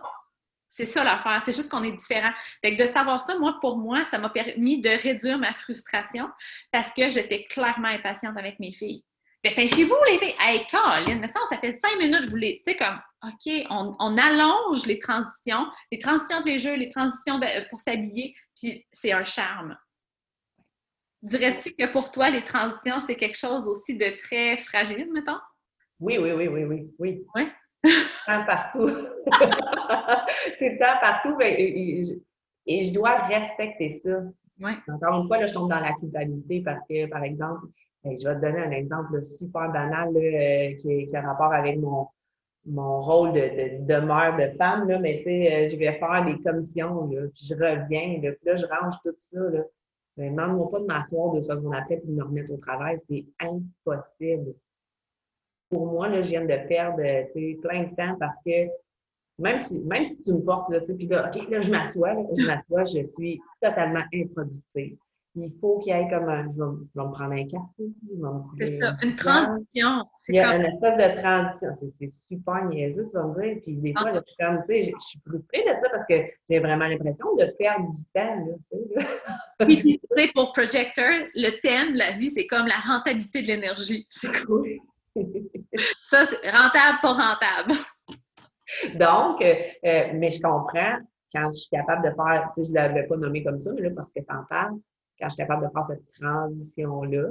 [SPEAKER 1] C'est ça l'affaire. C'est juste qu'on est différent. Fait que de savoir ça, moi, pour moi, ça m'a permis de réduire ma frustration parce que j'étais clairement impatiente avec mes filles. Ben, chez vous, les filles. Hey, Colin, mais ça, ça fait cinq minutes, je voulais, tu sais, comme, OK, on, allonge les transitions, les transitions entre les jeux, les transitions pour s'habiller, puis c'est un charme. Dirais-tu que pour toi, les transitions, c'est quelque chose aussi de très fragile, mettons?
[SPEAKER 2] Oui, oui, oui, oui, oui. Oui. Temps partout. c'est le temps partout. Et, je dois respecter ça.
[SPEAKER 1] Ouais.
[SPEAKER 2] Encore une fois, là, je tombe dans la culpabilité parce que, par exemple, je vais te donner un exemple super banal euh, qui, a rapport avec mon, mon rôle de, de, de mère de femme, là, mais tu sais, euh, je vais faire des commissions, là, puis je reviens, là, puis là, je range tout ça. Là. Mais demande-moi pas de m'asseoir deux secondes après puis de me remettre au travail. C'est impossible. Pour moi, là, je viens de perdre plein de temps parce que même si, même si tu me forces, là, puis là, OK, là, je m'assois, je m'assois, je suis totalement improductive il faut qu'il y ait comme un. Je vais, me prendre un café.
[SPEAKER 1] C'est ça, une transition.
[SPEAKER 2] Il y a une espèce de transition. C'est super niaiseux, tu vas me dire. Puis des fois, ah. je, comme, tu sais, je suis frustrée de ça parce que j'ai vraiment l'impression de perdre du temps.
[SPEAKER 1] Là, tu sais, pour Projector, le thème de la vie, c'est comme la rentabilité de l'énergie. C'est cool. ça, c'est rentable, pas rentable.
[SPEAKER 2] Donc, euh, euh, mais je comprends quand je suis capable de faire, tu sais, je ne l'avais pas nommé comme ça, mais là, parce que tu en parles, quand je suis capable de faire cette transition-là,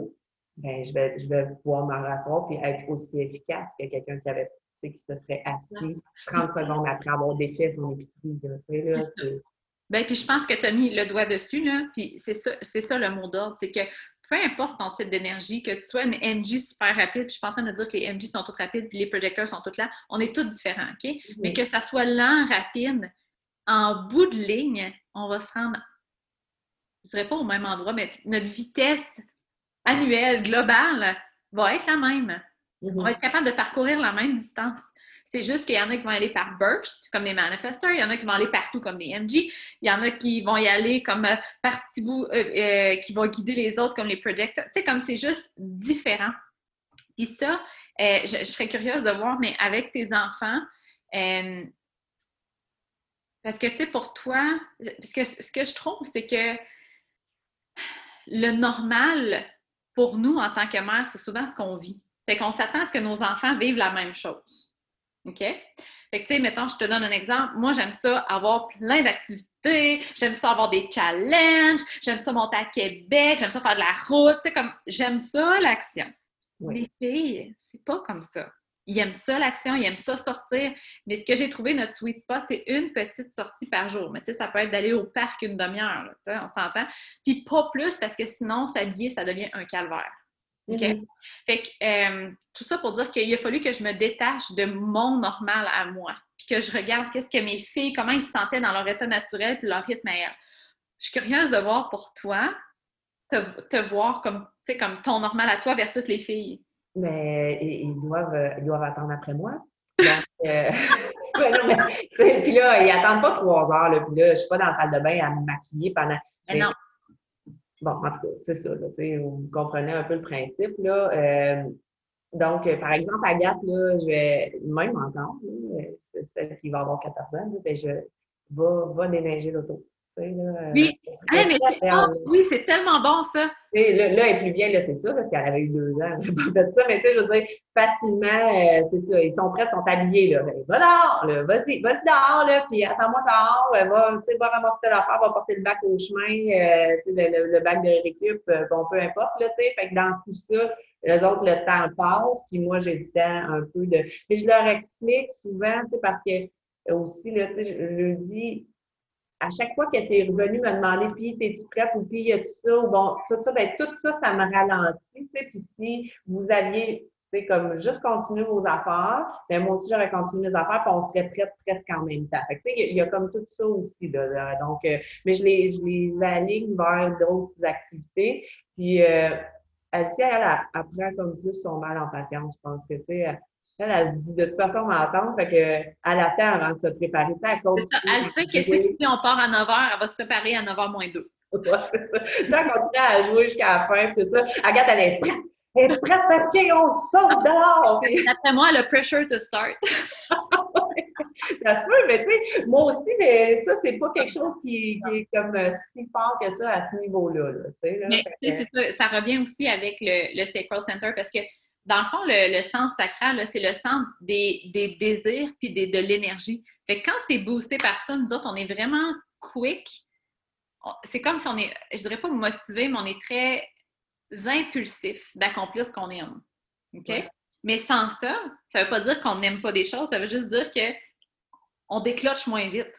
[SPEAKER 2] ben, je, vais, je vais pouvoir m'en rasseoir et être aussi efficace que quelqu'un qui avait qui se serait assis 30 secondes après avoir défait son épicerie. Là, là,
[SPEAKER 1] ben, puis je pense que tu as mis le doigt dessus, là, puis c'est ça, c'est ça le mot d'ordre, c'est que peu importe ton type d'énergie, que tu sois une MG super rapide, je suis pas en train de dire que les MG sont toutes rapides, puis les projecteurs sont toutes là, on est tous différents, OK? Mais que ça soit lent, rapide, en bout de ligne, on va se rendre je dirais pas au même endroit, mais notre vitesse annuelle, globale, va être la même. On va être capable de parcourir la même distance. C'est juste qu'il y en a qui vont aller par burst, comme les manifestors, il y en a qui vont aller partout, comme les MG, il y en a qui vont y aller comme euh, par petits bouts, euh, euh, qui vont guider les autres, comme les projectors. Tu sais, comme c'est juste différent. Et ça, je, serais curieuse de voir, mais avec tes enfants, parce que, tu sais, pour toi, parce que ce que je trouve, c'est que le normal pour nous en tant que mère, c'est souvent ce qu'on vit. Fait qu'on s'attend à ce que nos enfants vivent la même chose. OK? Fait que, tu sais, mettons, je te donne un exemple. Moi, j'aime ça avoir plein d'activités. J'aime ça avoir des challenges. J'aime ça monter à Québec. J'aime ça faire de la route. Tu sais, comme, j'aime ça, l'action. Les filles, c'est pas comme ça ils aiment ça, l'action, ils aiment ça sortir. Mais ce que j'ai trouvé, notre sweet spot, c'est une petite sortie par jour. Mais tu sais, ça peut être d'aller au parc une demi-heure, on s'entend. Puis pas plus, parce que sinon, s'habiller, ça devient un calvaire. OK? Mm-hmm. Fait que euh, tout ça pour dire qu'il a fallu que je me détache de mon normal à moi. Puis que je regarde qu'est-ce que mes filles, comment ils se sentaient dans leur état naturel, puis leur rythme ailleurs. Je suis curieuse de voir pour toi, te, te voir comme, comme ton normal à toi versus les filles
[SPEAKER 2] mais ils doivent, euh, ils doivent attendre après moi. Donc, euh, puis là, ils attendent pas trois heures, là, puis là, je suis pas dans la salle de bain à me maquiller pendant.
[SPEAKER 1] Mais non.
[SPEAKER 2] Bon, en tout cas, c'est ça, là, vous comprenez un peu le principe, là. Euh, donc, euh, par exemple, Agathe, là, je vais, même encore, c'est celle qui va avoir 14 ans, là, ben, je vais va déneiger l'auto.
[SPEAKER 1] Euh, oui, mais oui, c'est tellement bon ça.
[SPEAKER 2] là, là, elle est plus vieille, c'est ça, parce qu'elle avait eu deux ans. fait ça, mais tu sais, je veux dire, facilement, euh, c'est ça, ils sont prêts, ils sont habillés. Là. Ben, va dehors, vas-y, vas-y dehors, là, puis attends-moi dehors, va, tu sais, va ramasser telle affaire, va porter le bac au chemin, euh, tu sais, le, bac de récup, bon, peu importe, là, tu sais. Fait que dans tout ça, les autres, le temps passe, puis moi, j'ai le temps un peu de. Mais je leur explique souvent, tu sais, parce que aussi, là, tu sais, je leur dis, à chaque fois qu'elle était revenue me demander, puis t'es-tu prête ou puis y a-tu ça ou bon, tout ça, ben tout ça, ça me ralentit, tu. Puis si vous aviez, tu sais, comme juste continué vos affaires, ben moi aussi j'aurais continué mes affaires, puis on serait prête presque en même temps. Fait tu sais, il y, a comme tout ça aussi, là. donc, euh, mais je les, je les aligne vers d'autres activités. Puis, euh, elle, elle, elle, apprend comme plus son mal en patience, je pense que, tu sais, elle, elle, se dit de toute façon m'entendre, fait qu'elle attend avant de se préparer.
[SPEAKER 1] elle, elle sait que si on part à 9 h, elle va se préparer à 9 h moins 2.
[SPEAKER 2] c'est ça. Tu sais, elle continue à jouer jusqu'à la fin, tout ça. Agathe, elle est prête. Elle est prête, OK, on saute dehors.
[SPEAKER 1] D'après moi, le pressure to start.
[SPEAKER 2] ça se peut, mais tu sais, moi aussi, mais ça, c'est pas quelque chose qui, est comme euh, si fort que ça à ce niveau-là. Là,
[SPEAKER 1] mais ça, ça, revient aussi avec le, le Sacral Center parce que dans le fond, le, centre sacral, c'est le centre des, désirs puis de l'énergie. Fait quand c'est boosté par ça, nous autres, on est vraiment quick. C'est comme si on est, je dirais pas motivé, mais on est très impulsif d'accomplir ce qu'on aime. OK? Mais sans ça, ça veut pas dire qu'on n'aime pas des choses, ça veut juste dire que on décloche moins vite.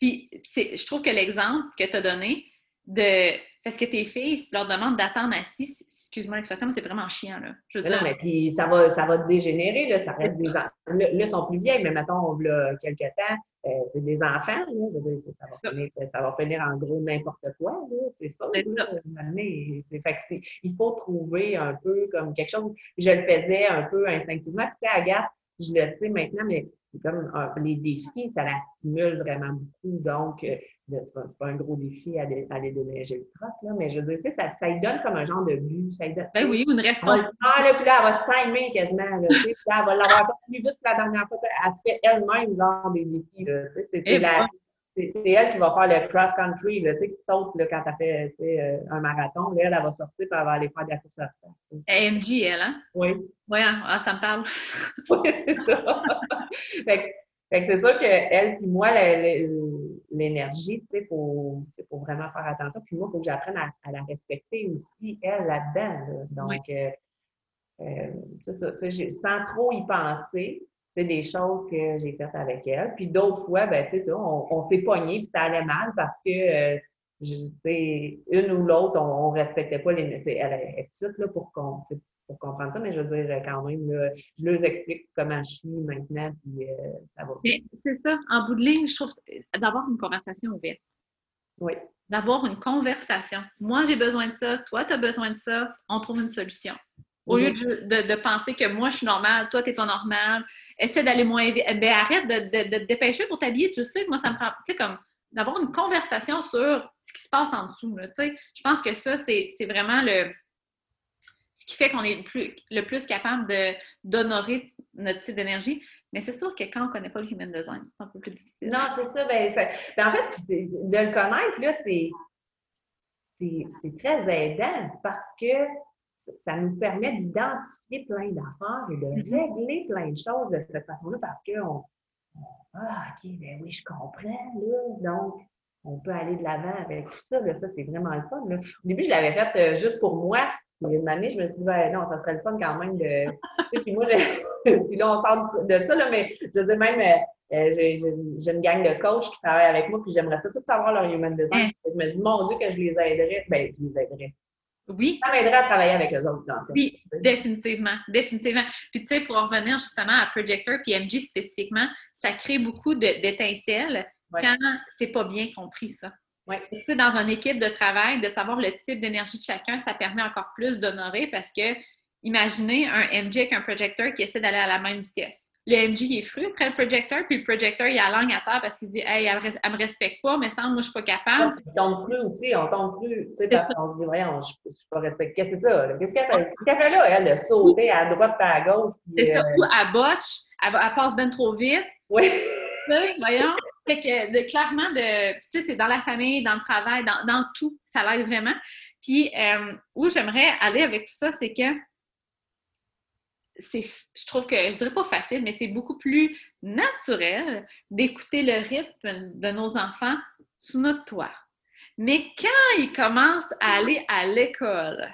[SPEAKER 1] Puis, je trouve que l'exemple que tu as donné de. Parce que tes filles, leur demandent d'attendre assis, excuse-moi l'expression, mais c'est vraiment chiant, là. Je
[SPEAKER 2] veux dire... Non, mais puis ça va, ça va dégénérer, là, ça reste des enfants. Là, ils sont plus vieilles, mais mettons, là, quelques temps, euh, c'est des enfants, là. Dire, ça, va finir, ça, va finir, en gros n'importe quoi, là. C'est ça. C'est ça. Mais, fait que il faut trouver un peu comme quelque chose. Je le faisais un peu instinctivement. Puis, tu sais, Agathe, je le sais maintenant, mais c'est comme les défis, ça la stimule vraiment beaucoup. Donc, euh, c'est pas un gros défi d'aller déneiger le troc, là, mais je veux dire, ça, ça lui donne comme un genre de but. Ça lui donne,
[SPEAKER 1] ben oui, une responsabilité.
[SPEAKER 2] Ah, là, puis là, elle va se timer quasiment. Là, puis là, elle va l'avoir fait plus vite que la dernière fois. Elle se fait elle-même, genre, des défis. C'est eh la, c'est elle qui va faire le cross-country, tu sais, qui saute là, quand tu fait euh, un marathon. Là, elle, elle va sortir et elle va aller faire de la course à ça.
[SPEAKER 1] AMG, elle, hein?
[SPEAKER 2] Oui.
[SPEAKER 1] Oui, hein? ah, ça me parle.
[SPEAKER 2] oui, c'est ça. fait, que c'est sûr qu'elle puis moi, l'énergie, tu sais, il faut, vraiment faire attention. Puis moi, il faut que j'apprenne à, la respecter aussi, elle, là-dedans. Donc, euh, euh, c'est ça, sans trop y penser, c'est des choses que j'ai faites avec elle. Puis d'autres fois, ben, c'est ça, on, s'est pogné, puis ça allait mal parce que, euh, une ou l'autre, on, ne respectait pas les. Elle est petite là, pour, pour comprendre ça, mais je veux dire, quand même, je leur explique comment je suis maintenant, puis euh, ça va.
[SPEAKER 1] c'est ça, en bout de ligne, je trouve d'avoir une conversation ouverte.
[SPEAKER 2] Oui.
[SPEAKER 1] D'avoir une conversation. Moi, j'ai besoin de ça, toi, tu as besoin de ça, on trouve une solution. Au lieu mhm. de, penser que moi, je suis normale, toi, tu n'es pas normal, essaie d'aller moins vite. Ben, arrête de, te dépêcher pour t'habiller. Tu sais, moi, ça me prend, tu sais, comme d'avoir une conversation sur ce qui se passe en dessous. sais. Je pense que ça, c'est vraiment le ce qui fait qu'on est le plus, le plus capable d'honorer notre type d'énergie. Mais c'est sûr que quand on ne connaît pas le human design, c'est un peu plus difficile.
[SPEAKER 2] Non, c'est ça. Ben, ben en fait, de le connaître, là, c'est très aidant parce que ça nous permet d'identifier plein d'affaires et de mm-hmm. régler plein de choses de cette façon-là parce qu'on Ah, OK, ben oui, je comprends, là. Donc, on peut aller de l'avant avec tout ça. Là. Ça, c'est vraiment le fun. Là. Au début, je l'avais fait euh, juste pour moi. Mais une année, je me suis dit, ben non, ça serait le fun quand même de. puis moi, puis là, on sort de ça, là, mais je veux dire, même, euh, euh, j'ai une gang de coachs qui travaillent avec moi, puis j'aimerais ça tout savoir leur human design. Hein? Je me dis, mon Dieu, que je les aiderais. Ben, je les aiderais.
[SPEAKER 1] Oui.
[SPEAKER 2] Ça m'aiderait à travailler avec eux autres.
[SPEAKER 1] Oui, définitivement. Définitivement. Puis, tu sais, pour en revenir justement à Projector puis MG spécifiquement, ça crée beaucoup d'étincelles quand c'est pas bien compris, ça.
[SPEAKER 2] Ouais.
[SPEAKER 1] Tu sais, dans une équipe de travail, de savoir le type d'énergie de chacun, ça permet encore plus d'honorer parce que, imaginez un MG avec un projecteur qui essaie d'aller à la même vitesse. Le MG il est fru après le projecteur, puis le projecteur il a la langue à terre parce qu'il dit Hey, elle, me respecte pas, mais sans moi, je suis pas capable.
[SPEAKER 2] On tombe plus aussi, on tombe plus, tu sais, qu'on se dit Voyons, je, ne suis pas respectée. Qu'est-ce que c'est ça? Qu'est-ce qu'elle fait? Qu'est-ce fait là, elle, de sauter à droite et à gauche?
[SPEAKER 1] C'est ça, ou à botch, elle, passe bien trop vite.
[SPEAKER 2] Oui.
[SPEAKER 1] voyons. Fait que de, clairement, de, tu sais, c'est dans la famille, dans le travail, dans, dans tout, ça l'aide vraiment. Puis euh, où j'aimerais aller avec tout ça, c'est que je trouve que, je dirais pas facile, mais c'est beaucoup plus naturel d'écouter le rythme de nos enfants sous notre toit. Mais quand ils commencent à aller à l'école,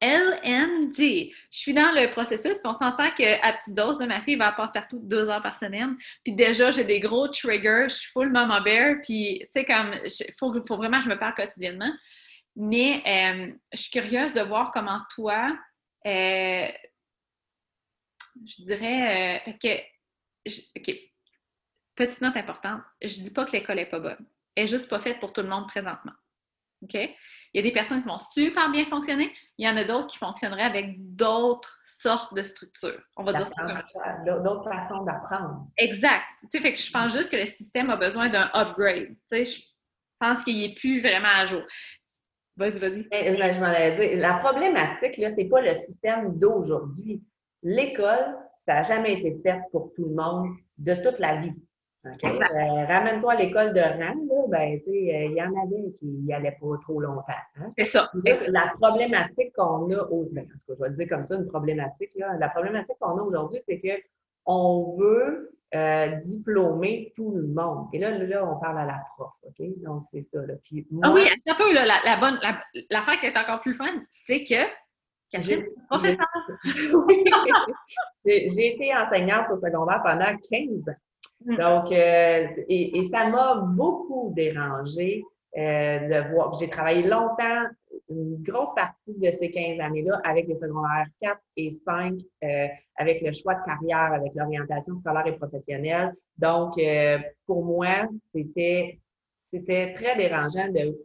[SPEAKER 1] LNG. Je suis dans le processus, puis on s'entend qu'à petite dose, de ma fille va passer partout deux heures par semaine. Puis déjà, j'ai des gros triggers, je suis full mama bear, puis tu sais, comme, il faut, faut, vraiment que je me parle quotidiennement. Mais euh, je suis curieuse de voir comment toi, euh, je dirais, euh, parce que, OK, petite note importante, je dis pas que l'école est pas bonne. Elle est juste pas faite pour tout le monde présentement. OK? Il y a des personnes qui vont super bien fonctionner, il y en a d'autres qui fonctionneraient avec d'autres sortes de structures. On va dire
[SPEAKER 2] ça D'autres façons d'apprendre.
[SPEAKER 1] Exact. Tu sais, fait que je pense juste que le système a besoin d'un upgrade. Tu sais, je pense qu'il n'est plus vraiment à jour. Vas-y, vas-y.
[SPEAKER 2] Je m'en allais dire, la problématique, là, c'est pas le système d'aujourd'hui. L'école, ça n'a jamais été fait pour tout le monde de toute la vie. Euh, ramène-toi à l'école de Rennes, là, ben, sais, euh, il y en avait qui n'y allaient pas trop longtemps. Hein.
[SPEAKER 1] C'est ça.
[SPEAKER 2] la problématique qu'on a, ben, en tout cas, je vais le dire comme ça, une problématique, là, la problématique qu'on a aujourd'hui, c'est qu'on veut euh, diplômer tout le monde. Et là, là, on parle à la prof, OK? Donc, c'est ça. Là.
[SPEAKER 1] Puis, ah oui, un peu, là, la, la bonne, l'affaire qui est encore plus fun, c'est que
[SPEAKER 2] j'ai J'ai été enseignante au secondaire pendant 15 ans. Mm. Donc, euh, et, ça m'a beaucoup dérangé euh, de voir. J'ai travaillé longtemps, une grosse partie de ces 15 années-là, avec les secondaires 4 et 5, euh, avec le choix de carrière, avec l'orientation scolaire et professionnelle. Donc, pour moi, c'était c'était très dérangeant de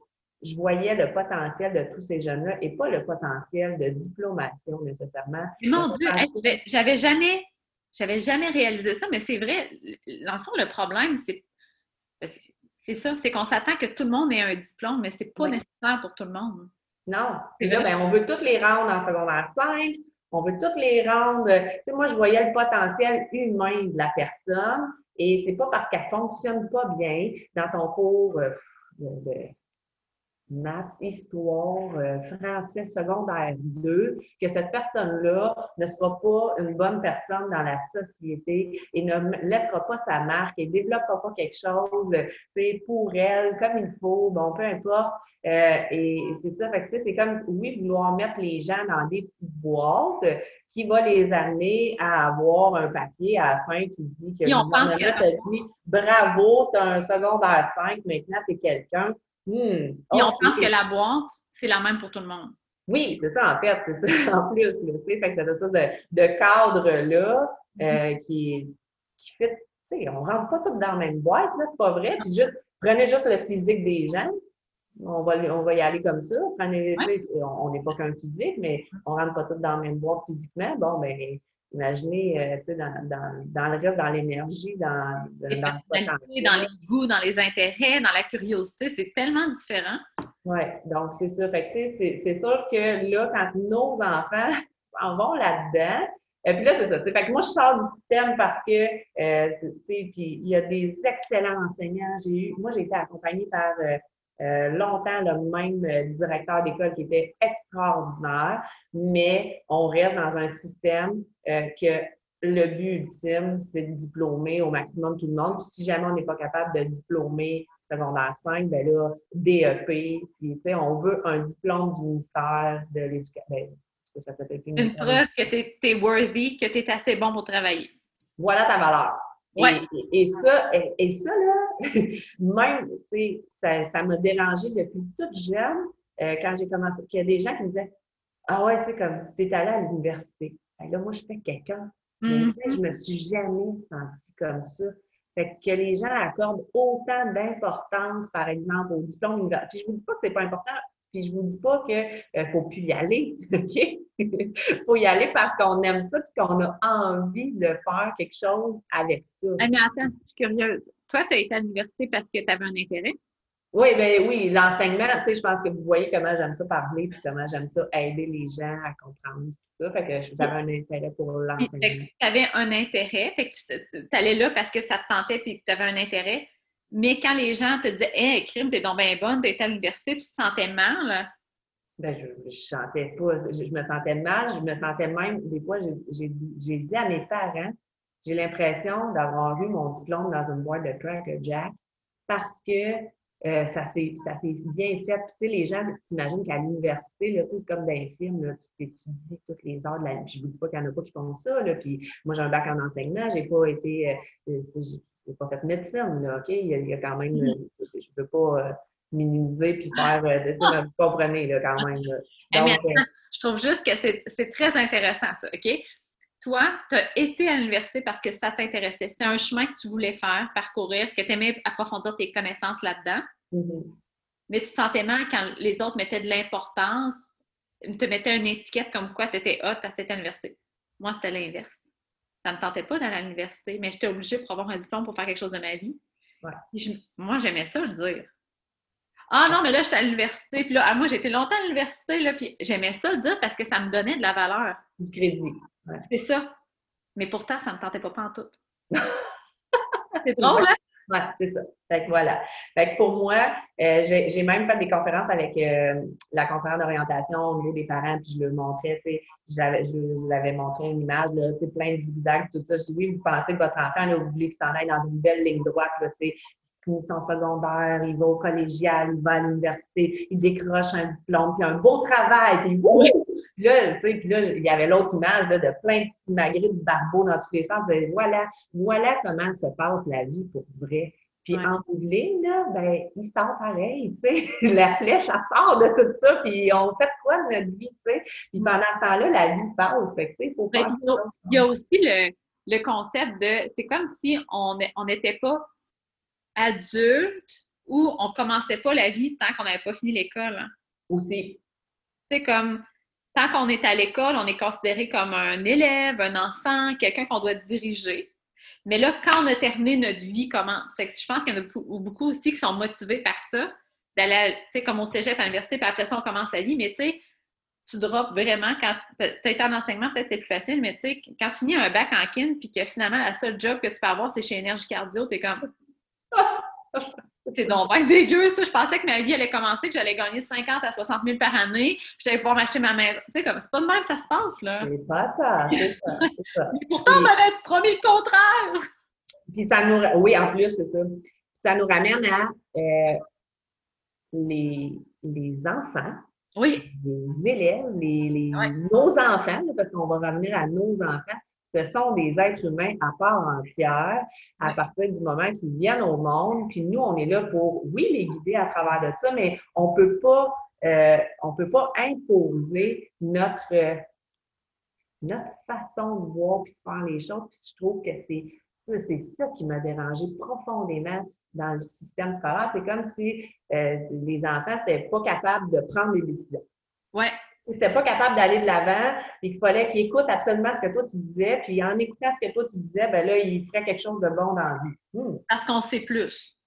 [SPEAKER 2] je voyais le potentiel de tous ces jeunes-là et pas le potentiel de diplomation nécessairement.
[SPEAKER 1] Mon Dieu, j'avais jamais j'avais jamais réalisé ça, mais c'est vrai. Dans le fond, le problème, c'est c'est ça, c'est qu'on s'attend que tout le monde ait un diplôme, mais c'est pas nécessaire pour tout le monde.
[SPEAKER 2] Non. Et là, ben, on veut toutes les rendre en secondaire 5, on veut toutes les rendre. Tu sais, moi, je voyais le potentiel humain de la personne, et c'est pas parce qu'elle fonctionne pas bien dans ton cours euh, de maths, histoire, euh, français secondaire 2, que cette personne-là ne sera pas une bonne personne dans la société et ne laissera pas sa marque et développera pas quelque chose pour elle, comme il faut, bon, peu importe. Euh, et, c'est ça, c'est comme, oui, vouloir mettre les gens dans des petites boîtes qui va les amener à avoir un papier à la fin qui dit que
[SPEAKER 1] le gouvernement
[SPEAKER 2] te dit bravo, tu as un secondaire 5, maintenant tu es quelqu'un.
[SPEAKER 1] Hmm. Et on pense que la boîte, c'est la même pour tout le monde.
[SPEAKER 2] Oui, c'est ça, en fait, c'est ça, en plus. Là, fait que c'est ça de, de cadre-là euh, mm-hmm. qui, qui fait, tu sais, on rentre pas tous dans la même boîte, là, c'est pas vrai. Puis juste, prenez juste le physique des gens. On va, on va y aller comme ça. Prenez, on n'est pas qu'un physique, mais on rentre pas tous dans la même boîte physiquement. Bon, ben, Imaginez, euh, tu sais, dans, dans, dans, le reste, dans l'énergie, dans, dans,
[SPEAKER 1] le dans les goûts, dans les intérêts, dans la curiosité, c'est tellement différent.
[SPEAKER 2] Oui, donc c'est ça. Fait tu sais, c'est sûr que là, quand nos enfants s'en vont là-dedans, et puis là, c'est ça. Fait que moi, je sors du système parce que, euh, tu sais, puis il y a des excellents enseignants. J'ai eu, moi, j'ai été accompagnée par euh, euh, longtemps le même euh, directeur d'école qui était extraordinaire, mais on reste dans un système euh, que le but ultime, c'est de diplômer au maximum tout le monde. Puis si jamais on n'est pas capable de diplômer secondaire 5, ben là, DEP, puis tu sais, on veut un diplôme du ministère de l'Éducation. Ben,
[SPEAKER 1] Une preuve que tu es, worthy, que tu es assez bon pour travailler.
[SPEAKER 2] Voilà ta valeur. Et, ça, et, ça, là, même, tu sais, ça m'a dérangé depuis toute jeune euh, quand j'ai commencé. qu'il y a des gens qui me disaient Ah ouais, tu sais, comme tu es allé à l'université. Là, moi, j'étais quelqu'un. Mm-hmm. je me suis jamais sentie comme ça. Fait que les gens accordent autant d'importance, par exemple, au diplôme universitaire. Puis je vous dis pas que c'est pas important. Puis je vous dis pas qu'il ne faut plus y aller, OK? Il faut y aller parce qu'on aime ça et qu'on a envie de faire quelque chose avec ça.
[SPEAKER 1] Ah, mais attends, je suis curieuse. Toi, tu as été à l'université parce que tu avais un intérêt?
[SPEAKER 2] Oui, ben oui, l'enseignement, tu sais, je pense que vous voyez comment j'aime ça parler puis comment j'aime ça aider les gens à comprendre tout ça. Fait que j'avais un intérêt pour l'enseignement.
[SPEAKER 1] Tu avais un intérêt, fait que tu allais là parce que ça te tentait puis tu avais un intérêt? Mais quand les gens te disaient Hey, crime, t'es donc bien bonne, t'es à l'université, tu te sentais mal?
[SPEAKER 2] Ben, je, je sentais pas. Je, me sentais mal, je me sentais même, des fois, j'ai dit à mes parents, j'ai l'impression d'avoir eu mon diplôme dans une boîte de Cracker Jack parce que euh, ça s'est bien fait. Puis, tu sais, les gens t'imaginent qu'à l'université, c'est comme dans les films, tu étudies toutes les heures de la je vous dis pas qu'il n'y en a pas qui font ça. Là, puis, moi, j'ai un bac en enseignement, j'ai pas été. Euh, j'ai pas fait médecine, là, OK? Il y a, quand même. Euh, je ne peux pas minimiser puis faire. vous comprenez, là, quand même.
[SPEAKER 1] Eh, Donc, je trouve juste que c'est très intéressant, ça, OK? toi, tu as été à l'université parce que ça t'intéressait. C'était un chemin que tu voulais faire, parcourir, que tu aimais approfondir tes connaissances là-dedans. Mm-hmm. Mais tu te sentais mal quand les autres mettaient de l'importance, te mettaient une étiquette comme quoi tu étais hot à cette université. Moi, c'était l'inverse. Ça ne me tentait pas d'aller à l'université, mais j'étais obligée pour avoir un diplôme pour faire quelque chose de ma vie. moi, j'aimais ça le dire. Ah non, mais là, j'étais à l'université. Puis là, ah, moi, j'étais longtemps à l'université, là, puis j'aimais ça le dire parce que ça me donnait de la valeur.
[SPEAKER 2] Du crédit.
[SPEAKER 1] C'est ça. Mais pourtant, ça ne me tentait pas, pas en tout. c'est drôle, hein?
[SPEAKER 2] Oui, c'est ça. Fait que voilà. Fait que pour moi, euh, j'ai même fait des conférences avec euh, la conseillère d'orientation au niveau des parents, puis je leur montrais, tu sais, je l'avais montré une image, là, tu sais, plein de zigzags, tout ça. Je dis, oui, vous pensez que votre enfant, là, vous voulez qu'il s'en aille dans une belle ligne droite, là, tu sais, finit son secondaire, il va au collégial, il va à l'université, il décroche un diplôme, puis un beau travail, puis là, tu sais, puis là, il y avait l'autre image là, de plein de simagrées de barbeaux dans tous les sens. voilà, voilà comment se passe la vie pour vrai. Puis en bout de ligne, là, ben, il sort pareil, tu sais. la flèche, elle sort de tout ça, puis on fait quoi de notre vie, tu sais. Puis pendant ce temps-là, la vie passe. Fait que, tu sais, faut
[SPEAKER 1] ben, Il y a aussi le, le concept de, c'est comme si on n'était pas adulte ou on commençait pas la vie tant qu'on n'avait pas fini l'école. Hein.
[SPEAKER 2] Aussi.
[SPEAKER 1] C'est comme, tant qu'on est à l'école, on est considéré comme un élève, un enfant, quelqu'un qu'on doit diriger. Mais là, quand on a terminé notre vie, comment? je pense qu'il y en a beaucoup aussi qui sont motivés par ça, tu sais, comme au cégep à l'université, puis après ça, on commence la vie. Mais tu sais, tu drops vraiment quand tu en enseignement, peut-être c'est plus facile, mais tu sais, quand tu finis un bac en kin, puis que finalement, la seule job que tu peux avoir, c'est chez Énergie Cardio, tu es comme c'est donc bien dégueu, ça. Je pensais que ma vie allait commencer, que j'allais gagner 50 à 60 000 par année, puis j'allais pouvoir m'acheter ma maison. Tu sais, comme, c'est pas de même que ça se passe, là.
[SPEAKER 2] C'est pas ça, c'est ça, ça.
[SPEAKER 1] Mais pourtant, on m'avait promis le contraire!
[SPEAKER 2] Puis ça nous... Oui, en plus, c'est ça. Ça nous ramène à euh, les, les enfants.
[SPEAKER 1] Oui.
[SPEAKER 2] Les élèves, les, les nos enfants, parce qu'on va revenir à nos enfants ce sont des êtres humains à part entière à partir du moment qu'ils viennent au monde. Puis nous, on est là pour, oui, les guider à travers de ça, mais on peut pas, euh, on peut pas imposer notre, notre façon de voir et de faire les choses. Puis je trouve que c'est ça, c'est ça qui m'a dérangé profondément dans le système scolaire. C'est comme si euh, les enfants n'étaient pas capables de prendre des décisions.
[SPEAKER 1] Ouais,
[SPEAKER 2] si n'était pas capable d'aller de l'avant et qu'il fallait qu'il écoute absolument ce que toi tu disais, puis en écoutant ce que toi tu disais, ben là, il ferait quelque chose de bon dans la vie.
[SPEAKER 1] Hmm. Parce qu'on sait plus.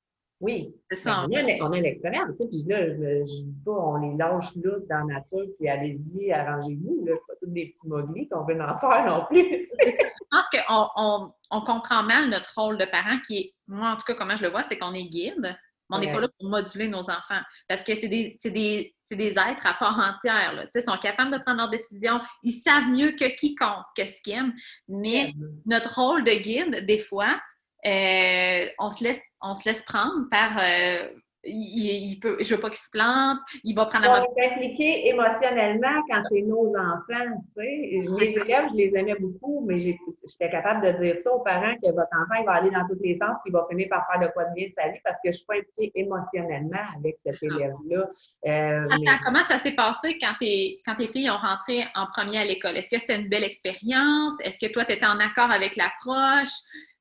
[SPEAKER 2] Oui. Ça. Ben, on, a, une expérience, puis là, je ne dis pas, on les lâche là dans la nature, puis allez-y, arrangez-vous. Ce pas tous des petits moglies qu'on veut en faire non plus.
[SPEAKER 1] je pense qu'on on, on, comprend mal notre rôle de parent qui est, moi en tout cas, comment je le vois, c'est qu'on est guide. On n'est pas là pour moduler nos enfants. Parce que c'est des, des, des, êtres à part entière. Là. Ils sont capables de prendre leurs décisions. Ils savent mieux que quiconque qu'est-ce qu'ils aiment. Mais notre rôle de guide, des fois, euh, on, se laisse, on se laisse prendre par euh, il, peut, je veux pas qu'il se plante, il va prendre la
[SPEAKER 2] On est impliqué émotionnellement quand c'est nos enfants, tu sais. Les élèves, je les aimais beaucoup, mais j'étais capable de dire ça aux parents que votre enfant, il va aller dans tous les sens, puis il va finir par faire de quoi de bien de sa vie parce que je suis pas impliquée émotionnellement avec cet ah. élève-là.
[SPEAKER 1] Euh, Attends, comment ça s'est passé quand tes, quand tes filles ont rentré en premier à l'école? Est-ce que c'était une belle expérience? Est-ce que toi, tu étais en accord avec l'approche?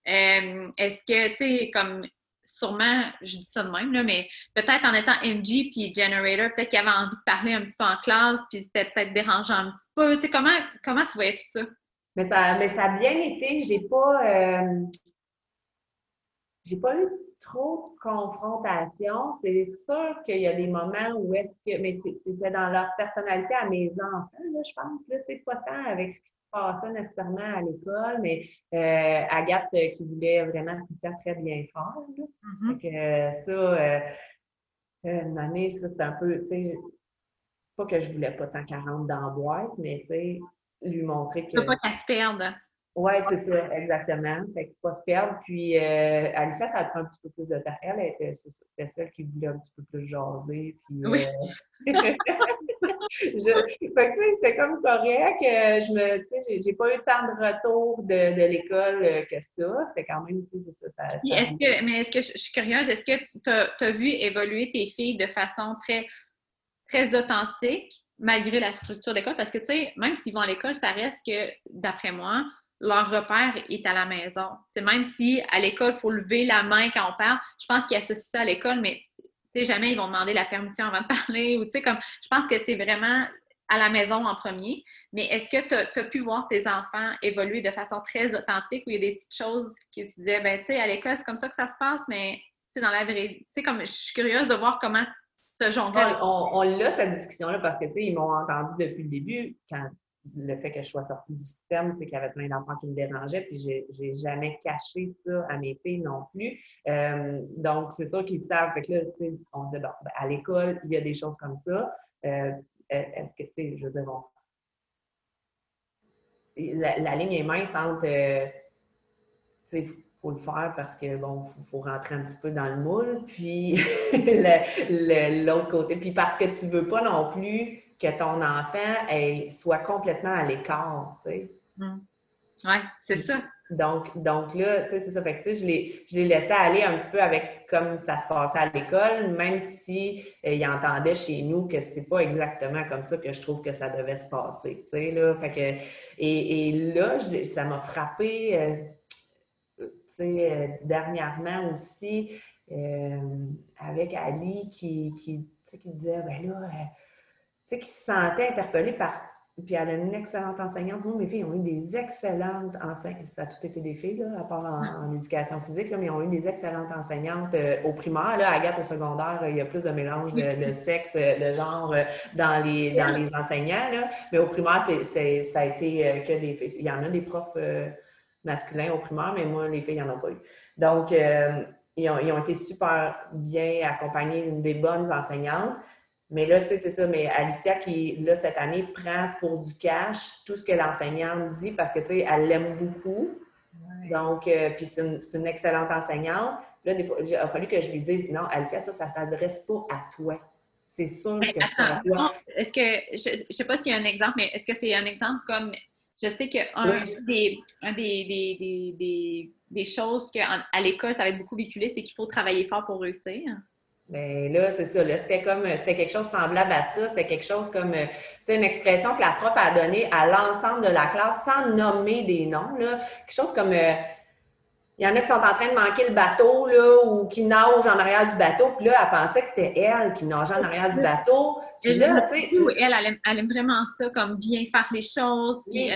[SPEAKER 1] Euh, est-ce que, tu sais, comme sûrement, je dis ça de même, là, mais peut-être en étant MG puis Generator, peut-être qu'il avait envie de parler un petit peu en classe, puis c'était peut-être dérangeant un petit peu. Tu sais, comment, comment tu voyais tout ça?
[SPEAKER 2] Mais ça, mais ça a bien été. J'ai pas, euh, j'ai pas eu trop de confrontation. C'est sûr qu'il y a des moments où est-ce que, mais c'était dans leur personnalité à mes enfants, là, je pense, là, c'est pas tant avec ce qui se passait nécessairement à l'école, mais euh, Agathe euh, qui voulait vraiment tout temps très bien faire. Là. Mm-hmm. euh, ça, euh, une année, ça, c'est un peu, tu sais, pas que je voulais pas tant qu'elle rentre dans la boîte, mais tu sais, lui montrer que. Tu
[SPEAKER 1] pas qu'elle se perde.
[SPEAKER 2] Oui, c'est ça, exactement. Fait que pas se perdre. Puis euh, Alicia, ça a pris un petit peu plus de temps. Elle était, c'était celle qui voulait un petit peu plus jaser. Puis, oui. Euh, je, fait que, tu sais, c'était comme correct. Je me, tu sais, j'ai, pas eu tant de retour de, de l'école euh, que ça. C'était quand même, tu sais, c'est ça. ça,
[SPEAKER 1] est-ce que, mais est-ce que je, suis curieuse, est-ce que tu as vu évoluer tes filles de façon très, très authentique? malgré la structure d'école, parce que, tu sais, même s'ils vont à l'école, ça reste que, d'après moi, leur repère est à la maison. Même si à l'école, il faut lever la main quand on parle, je pense qu'ils associent ça à l'école, mais jamais ils vont demander la permission avant de parler. Ou, comme, je pense que c'est vraiment à la maison en premier. Mais est-ce que tu as, pu voir tes enfants évoluer de façon très authentique où il y a des petites choses que tu disais, ben, tu sais, à l'école, c'est comme ça que ça se passe, mais dans la vraie Tu sais, comme je suis curieuse de voir comment tu jonglé.
[SPEAKER 2] On, on, l'a, cette discussion-là, parce que, tu sais, ils m'ont entendu depuis le début, quand le fait que je sois sortie du système, c'est qu'il y avait plein d'enfants qui me dérangeaient, puis j'ai jamais caché ça à mes filles non plus. Euh, donc, c'est sûr qu'ils savent. Fait que là, on disait, bon, ben, à l'école, il y a des choses comme ça. Euh, est-ce que, tu sais, je veux dire, bon, la, ligne est mince entre, euh, tu sais, faut le faire parce que, bon, il faut rentrer un petit peu dans le moule, puis l'autre côté, puis parce que tu veux pas non plus que ton enfant soit complètement à l'écart, tu sais.
[SPEAKER 1] Mm. Oui, c'est ça.
[SPEAKER 2] Donc, donc là, tu sais, c'est ça. Fait que, je l'ai, je laissé aller un petit peu avec comme ça se passait à l'école, même si euh, il entendait chez nous que c'est pas exactement comme ça que je trouve que ça devait se passer, tu sais, là. Fait que, et, et là, ça m'a frappé, euh, tu sais, euh, dernièrement aussi, avec Ali qui, qui, qui disait, ben là, sais, qui se sentait interpellée par. Puis elle a une excellente enseignante. Moi, mes filles ont eu des excellentes enseignantes. Ça a tout été des filles, là, à part en, éducation physique, là, mais ils ont eu des excellentes enseignantes euh, au primaire. Là, Agathe, au secondaire, il y a plus de mélange de, sexe, euh, de genre euh, dans les, dans les enseignants. Là. Mais au primaire, c'est, ça a été que des filles. Il y en a des profs masculins au primaire, mais moi, les filles, il n'y en a pas eu. Donc, ils ont, ils, ont, été super bien accompagnés des bonnes enseignantes. Mais là, tu sais, c'est ça. Mais Alicia, qui, là, cette année, prend pour du cash tout ce que l'enseignante dit parce que, tu sais, elle l'aime beaucoup. Donc, euh, puis c'est une, excellente enseignante. Là, il a fallu que je lui dise, non, Alicia, ça, ça ne s'adresse pas à toi. C'est sûr que
[SPEAKER 1] attends, Est-ce que, je ne sais pas s'il y a un exemple, mais est-ce que c'est un exemple comme, je sais qu'un des, un des, des, des, des, choses qu'à l'école, ça va être beaucoup véhiculé, c'est qu'il faut travailler fort pour réussir.
[SPEAKER 2] Mais ben, là, c'est ça. Là, c'était comme, c'était quelque chose semblable à ça. C'était quelque chose comme, euh, tu sais, une expression que la prof a donnée à l'ensemble de la classe sans nommer des noms. Là. Quelque chose comme, euh, il y en a qui sont en train de manquer le bateau, là, ou qui nagent en arrière du bateau. Puis là, elle pensait que c'était elle qui nageait en arrière du bateau.
[SPEAKER 1] Puis là, tu sais. Elle, elle, aime, vraiment ça, comme bien faire les choses. Puis,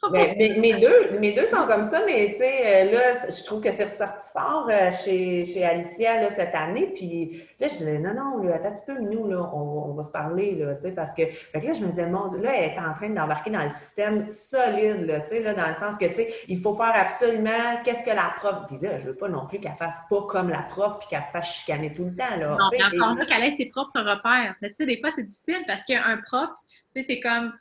[SPEAKER 2] mais, mes, deux, mes deux sont comme ça, mais tu sais, euh, là, je trouve que c'est ressorti fort euh, chez, chez Alicia là, cette année. Puis là, je disais, non, non, là, attends un petit peu, nous, là, on, on va se parler, là, tu sais, parce que, fait que là, je me disais, mon Dieu, là, elle est en train d'embarquer dans le système solide, là, tu sais, là, dans le sens que, tu sais, il faut faire absolument qu'est-ce que la prof. Puis là, je veux pas non plus qu'elle fasse pas comme la prof puis qu'elle se fasse chicaner tout le temps, là.
[SPEAKER 1] Non, encore qu'elle ait ses propres repères. Tu sais, des fois, c'est difficile parce qu'un prof, tu sais, c'est comme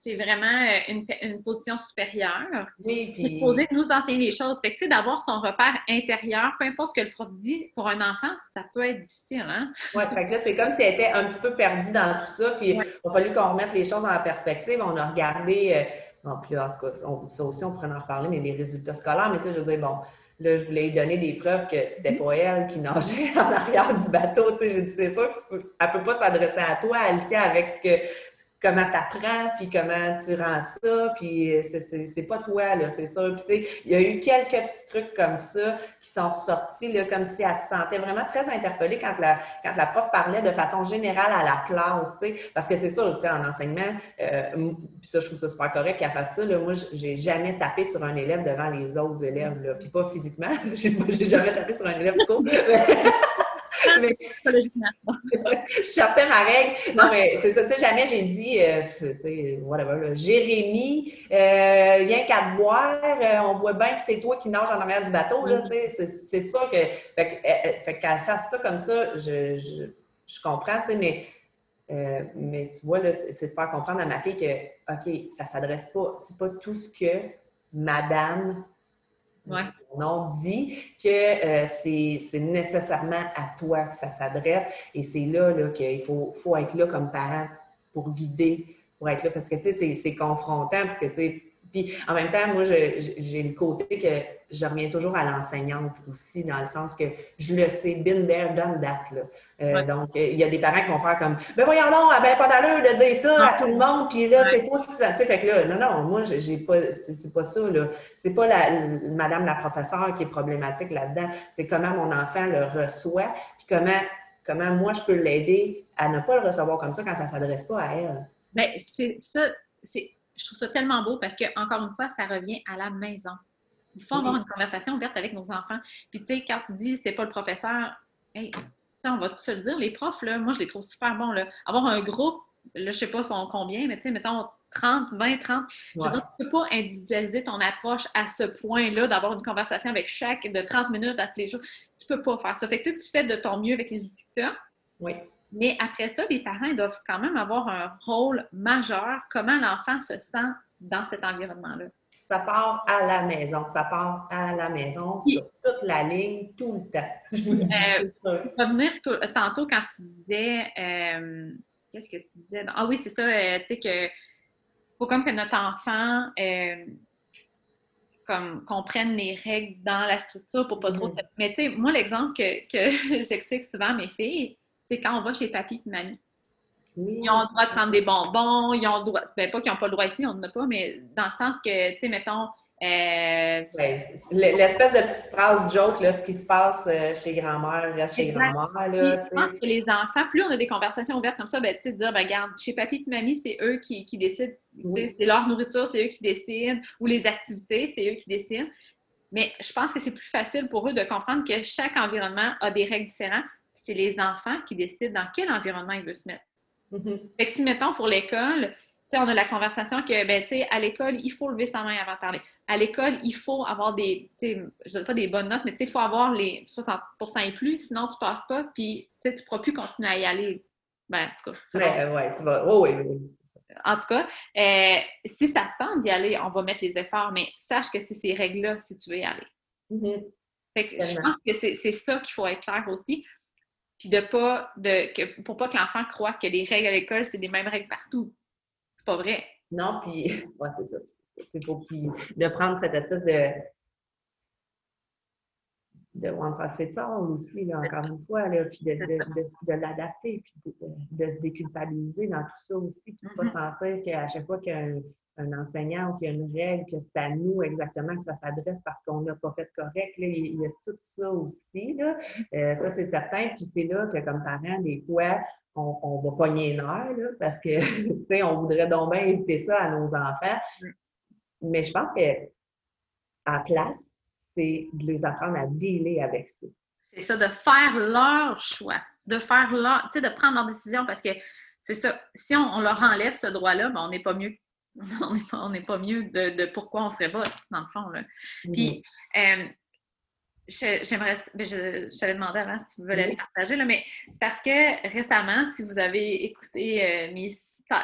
[SPEAKER 1] c'est vraiment euh, une, position supérieure.
[SPEAKER 2] Oui, puis...
[SPEAKER 1] supposé nous enseigner les choses. Fait que, tu sais, d'avoir son repère intérieur, peu importe ce que le prof dit, pour un enfant, ça peut être difficile, hein?
[SPEAKER 2] Oui, fait que là, c'est comme si elle était un petit peu perdue dans tout ça, puis il a fallu qu'on remette les choses en perspective. On a regardé, euh, bon, puis en tout cas, ça aussi, on pourrait en reparler, mais les résultats scolaires, mais tu sais, je veux dire, bon, Là, je voulais lui donner des preuves que c'était pas elle qui nageait en arrière du bateau. Tu sais, j'ai dit, c'est sûr qu'elle ne peut pas s'adresser à toi, Alicia, avec ce que, comment tu apprends, puis comment tu rends ça, puis c'est pas toi, là, c'est sûr. Tu sais, il y a eu quelques petits trucs comme ça qui sont ressortis, là, comme si elle se sentait vraiment très interpellée quand la, quand la prof parlait de façon générale à la classe, tu sais, parce que c'est sûr, tu sais, en enseignement, euh, puis ça, je trouve ça super correct qu'elle fasse ça, là, moi, j'ai jamais tapé sur un élève devant les autres élèves, là, puis pas physiquement, j'ai jamais tapé sur un élève court. je sortais ma règle. Non, mais c'est ça. Tu sais, jamais j'ai dit, euh, tu sais, whatever, Jérémy, euh, rien qu'à te voir, euh, on voit bien que c'est toi qui nages en arrière du bateau, là, tu sais. C'est sûr que. Fait, qu'elle fasse ça comme ça, je, je, je comprends, tu sais, mais. mais tu vois, c'est de faire comprendre à ma fille que, OK, ça s'adresse pas, c'est pas tout ce que madame On dit que euh, c'est nécessairement à toi que ça s'adresse et c'est là, là qu'il faut, faut être là comme parent pour guider, pour être là parce que tu sais, c'est confrontant parce que tu sais, puis en même temps, moi, j'ai le côté que je reviens toujours à l'enseignante aussi, dans le sens que je le sais, been there, done that. Là. Euh, donc, il y a des parents qui vont faire comme Ben voyons donc, ben pas d'allure de dire ça à tout le monde, puis là, c'est toi qui Tu sais, fait que là, non, non, moi, j'ai pas, c'est pas ça, là. C'est pas la, madame la professeure qui est problématique là-dedans. C'est comment mon enfant le reçoit, puis comment, comment moi, je peux l'aider à ne pas le recevoir comme ça quand ça s'adresse pas à elle.
[SPEAKER 1] Bien, c'est ça, c'est je trouve ça tellement beau parce que, encore une fois, ça revient à la maison. Il faut avoir une conversation ouverte avec nos enfants. Puis, tu sais, quand tu dis c'était pas le professeur, hey, on va se le dire, les profs, là, moi, je les trouve super bons. Là. Avoir un groupe, là, je sais pas combien, mais tu sais, mettons 30, 20, 30. Je veux dire, tu peux pas individualiser ton approche à ce point-là, d'avoir une conversation avec chaque de 30 minutes à tous les jours. Tu peux pas faire ça. Fait que tu fais de ton mieux avec les outils que tu as.
[SPEAKER 2] Oui.
[SPEAKER 1] Mais après ça, les parents doivent quand même avoir un rôle majeur, comment l'enfant se sent dans cet environnement-là?
[SPEAKER 2] Ça part à la maison, ça part à la maison, sur toute la ligne, tout le temps. Je vous
[SPEAKER 1] euh, revenir tantôt quand tu disais, euh, qu'est-ce que tu disais? Ah oui, c'est ça, euh, tu sais que faut comme que notre enfant comme comprenne les règles dans la structure pour pas trop. Mm-hmm. Mais tu sais, moi, l'exemple que, que j'explique souvent à mes filles, c'est quand on va chez papy et mamie. ils ont le droit de prendre des bonbons, ils ont le droit, ben, pas qu'ils n'ont pas le droit ici, on n'en a pas, mais dans le sens que, tu sais, mettons, euh,
[SPEAKER 2] L'espèce de petite phrase joke, là, ce qui se passe euh, chez grand-mère reste chez grand-mère.
[SPEAKER 1] Je pense que les enfants, plus on a des conversations ouvertes comme ça, ben, tu sais, dire, ben, regarde, chez papy et mamie, c'est eux qui, qui décident. C'est leur nourriture, c'est eux qui décident, ou les activités, c'est eux qui décident. Mais je pense que c'est plus facile pour eux de comprendre que chaque environnement a des règles différentes, c'est les enfants qui décident dans quel environnement ils veulent se mettre. Mm-hmm. Fait que si, mettons, pour l'école, on a la conversation que, ben, tu sais, à l'école, il faut lever sa main avant de parler. À l'école, il faut avoir des, tu sais, je ne pas des bonnes notes, mais tu sais, il faut avoir les 60% et plus, sinon tu ne passes pas, puis tu ne pourras plus continuer à y aller. Ben, en tout cas,
[SPEAKER 2] tu. Ouais, tu vas. Oh, oui, oui.
[SPEAKER 1] En tout cas, euh, si ça tente d'y aller, on va mettre les efforts, mais sache que c'est ces règles-là si tu veux y aller.
[SPEAKER 2] Mm-hmm.
[SPEAKER 1] Fait que je pense que c'est ça qu'il faut être clair aussi puis de pas de que, pour pas que l'enfant croit que les règles à l'école c'est les mêmes règles partout. C'est pas vrai.
[SPEAKER 2] Non, puis ouais, c'est ça. C'est pour de prendre cette espèce de de one size fits all aussi, là, encore une fois, là, puis de, de, de, l'adapter, puis de, se déculpabiliser dans tout ça aussi, puis de ne pas mm-hmm. sentir qu'à chaque fois qu'un un enseignant ou qu'il y a une règle, que c'est à nous exactement que ça s'adresse parce qu'on n'a pas fait correct. Là, il y a tout ça aussi. Là. Euh, ça, c'est certain. Puis c'est là que, comme parents, des fois, on, on va pogner une heure là, parce que, tu sais, on voudrait donc bien éviter ça à nos enfants. Mais je pense que à place, c'est de les apprendre à dealer avec ça.
[SPEAKER 1] C'est ça, de faire leur choix, de faire leur, tu sais, de prendre leur décision parce que c'est ça, si on, leur enlève ce droit-là, ben, on n'est pas mieux on n'est pas, mieux de, pourquoi on serait pas, dans le fond. Là. Puis, euh, j'aimerais, ben, je, t'avais demandé avant si tu voulais les partager, là, mais c'est parce que récemment, si vous avez écouté euh, mes,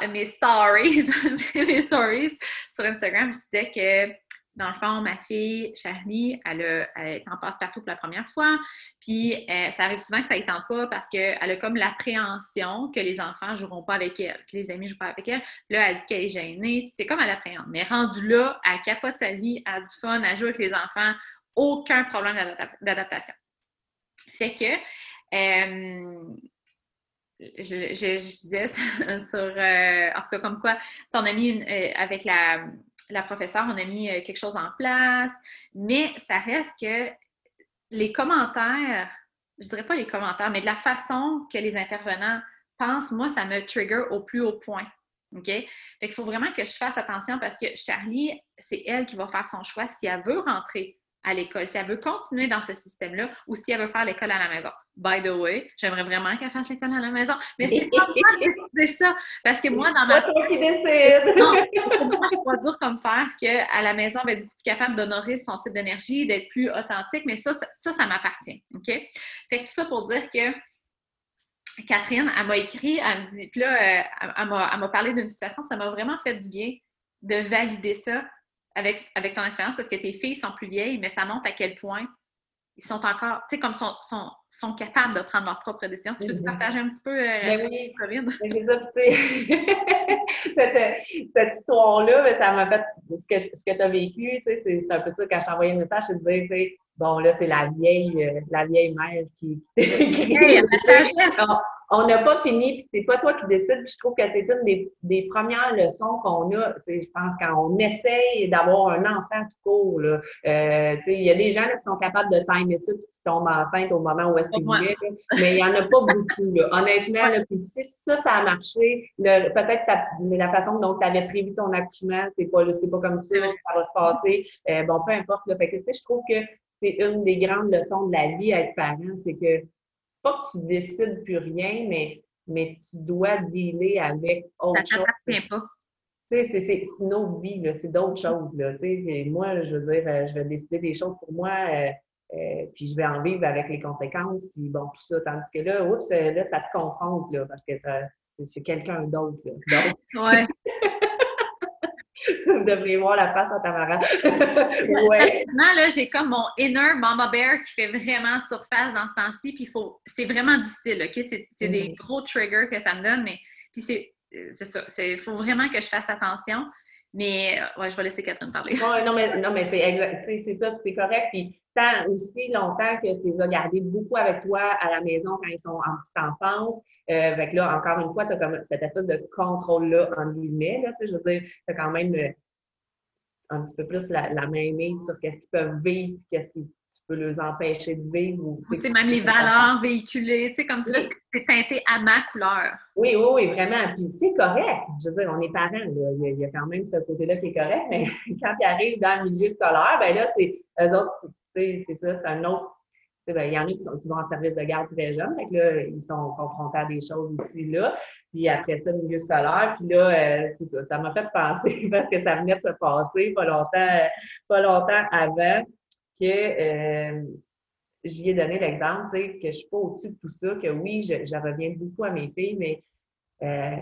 [SPEAKER 1] mes stories, mes stories sur Instagram, je disais que dans le fond, ma fille, Charlie, elle, est en passe-partout pour la première fois. Puis, euh, ça arrive souvent que ça ne pas parce qu'elle a comme l'appréhension que les enfants ne joueront pas avec elle, que les amis ne jouent pas avec elle. Là, elle dit qu'elle est gênée. C'est comme elle appréhende. Mais rendue là, elle capote sa vie, elle a du fun, elle joue avec les enfants. Aucun problème d'adaptation. Fait que, euh, je, disais sur, euh, en tout cas, comme quoi, on a mis euh, avec la, la professeure, on a mis quelque chose en place, mais ça reste que les commentaires, je dirais pas les commentaires, mais de la façon que les intervenants pensent, moi, ça me trigger au plus haut point. OK? Fait qu'il faut vraiment que je fasse attention parce que Charlie, c'est elle qui va faire son choix si elle veut rentrer à l'école, si elle veut continuer dans ce système-là ou si elle veut faire l'école à la maison. By the way, j'aimerais vraiment qu'elle fasse l'école à la maison, mais c'est pas moi qui décider ça. Parce que moi, dans ma...
[SPEAKER 2] C'est toi qui décide!
[SPEAKER 1] Non, moi, je pas dur comme faire qu'à la maison, elle va être beaucoup plus capable d'honorer son type d'énergie, d'être plus authentique, mais ça, ça, ça, m'appartient. OK? Fait que tout ça pour dire que Catherine, elle m'a écrit, elle me dit, puis là, euh, elle, m'a parlé d'une situation, ça m'a vraiment fait du bien de valider ça avec, avec ton expérience parce que tes filles sont plus vieilles, mais ça montre à quel point ils sont encore, tu sais, comme sont, sont, sont, capables de prendre leurs propres décisions. Tu peux te mm-hmm. partager un petit peu euh,
[SPEAKER 2] ben oui. COVID? Ben, c'est ça, tu sais, cette, cette histoire-là, ben, ça m'a fait ce que, ce que tu as vécu, tu sais, c'est un peu ça, quand je t'ai envoyé un message, je te disais, tu sais, bon, là, c'est la vieille, euh, la vieille mère qui. hey, on n'a pas fini, puis c'est pas toi qui décides. je trouve que c'est une des, des, premières leçons qu'on a. Je pense quand on essaye d'avoir un enfant tout court. Euh, il y a des gens qui sont capables de timer ça, qui tombent enceintes au moment où est-ce qu'ils viennent, mais il n'y en a pas beaucoup. Là. Honnêtement, là, puis si ça, ça a marché, peut-être la façon dont tu avais prévu ton accouchement, c'est pas, pas comme ça que ça va se passer. Euh, bon, peu importe. Là. Fait que, je trouve que c'est une des grandes leçons de la vie à être parent, c'est que pas que tu décides plus rien, mais, mais tu dois dealer avec autre chose. Ça
[SPEAKER 1] t'appartient pas.
[SPEAKER 2] Tu sais, c'est une autre vie, c'est d'autres choses. Là, moi, je veux dire, euh, je vais décider des choses pour moi, euh, euh, puis je vais en vivre avec les conséquences, puis bon, tout ça. Tandis que là, oups, là, ça te confronte, là, parce que c'est quelqu'un d'autre.
[SPEAKER 1] Ouais.
[SPEAKER 2] Vous devriez voir la face à Tamara.
[SPEAKER 1] ouais. Maintenant, là, j'ai comme mon inner mama bear qui fait vraiment surface dans ce temps-ci, puis faut... c'est vraiment difficile, OK? C'est des mm-hmm. gros triggers que ça me donne, mais puis c'est ça. Il faut vraiment que je fasse attention. Mais ouais, je vais laisser Catherine parler.
[SPEAKER 2] Ouais, non, mais, non, mais c'est ça, c'est correct. Puis tant aussi longtemps que tu les as gardés beaucoup avec toi à la maison quand ils sont en petite enfance. Euh, fait là, encore une fois, tu as comme cette espèce de contrôle-là, en guillemets. Là, je veux dire, tu as quand même euh, un petit peu plus la, la main mise sur qu'est-ce qu'ils peuvent vivre, qu'est-ce qui peux les empêcher de vivre. Ou,
[SPEAKER 1] même les valeurs véhiculées, tu sais, comme ça, c'est teinté à ma couleur.
[SPEAKER 2] Oui, oui, oui, vraiment. Puis c'est correct. Je veux dire, on est parents, là. Il, y a, quand même ce côté-là qui est correct, mais quand ils arrivent dans le milieu scolaire, ben là, c'est eux autres, tu c'est ça, c'est un autre. Ben, il y en a qui, sont, vont en service de garde très jeunes, donc là, ils sont confrontés à des choses ici, là. Puis après ça, milieu scolaire, puis là, euh, c'est ça, ça m'a fait penser parce que ça venait de se passer pas longtemps, pas longtemps avant que euh, j'y ai donné l'exemple, que je suis pas au-dessus de tout ça, que oui, je, reviens beaucoup à mes filles, mais euh,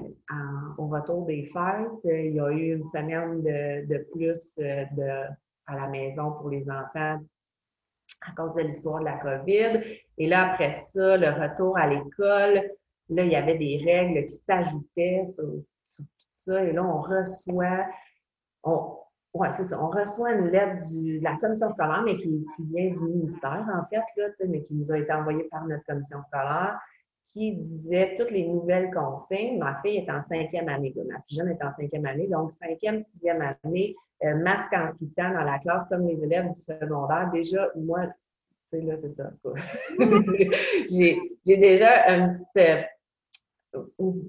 [SPEAKER 2] au retour des fêtes, il y a eu une semaine de, plus à la maison pour les enfants à cause de l'histoire de la COVID. Et là, après ça, le retour à l'école, là, il y avait des règles qui s'ajoutaient sur, tout ça. Et là, on reçoit, on, c'est ça. On reçoit une lettre de la commission scolaire, mais qui, vient du ministère, en fait, là, mais qui nous a été envoyée par notre commission scolaire, qui disait toutes les nouvelles consignes. Ma fille est en cinquième année, ma plus jeune est en cinquième année, donc cinquième, sixième année, euh, masque en quittant dans la classe comme les élèves du secondaire. Déjà, moi, tu sais, là, c'est ça. J'ai déjà un petit, euh,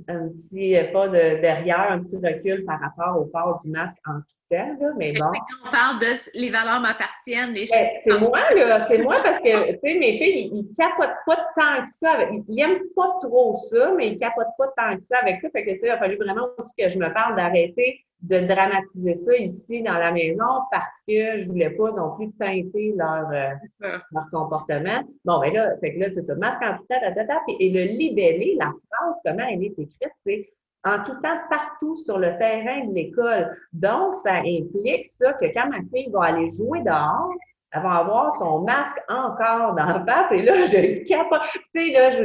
[SPEAKER 2] un petit pas de derrière, un petit recul par rapport au port du masque en mais bon.
[SPEAKER 1] on parle de les valeurs m'appartiennent, les
[SPEAKER 2] ben, C'est moi, là. C'est moi parce que, tu sais, mes filles, ils, ne capotent pas tant que ça. ils, n'aiment pas trop ça, mais ils capotent pas tant que ça avec ça. Fait que, tu sais, il a fallu vraiment aussi que je me parle d'arrêter de dramatiser ça ici dans la maison parce que je voulais pas non plus teinter leur, euh, leur comportement. Bon, ben là, fait que là, c'est ça. Masque en tout temps, et le libellé, la phrase, comment elle est écrite, c'est en tout temps partout sur le terrain de l'école. Donc, ça implique ça que quand ma fille va aller jouer dehors, elle va avoir son masque encore dans la face et là, je capote. Tu sais, là, je,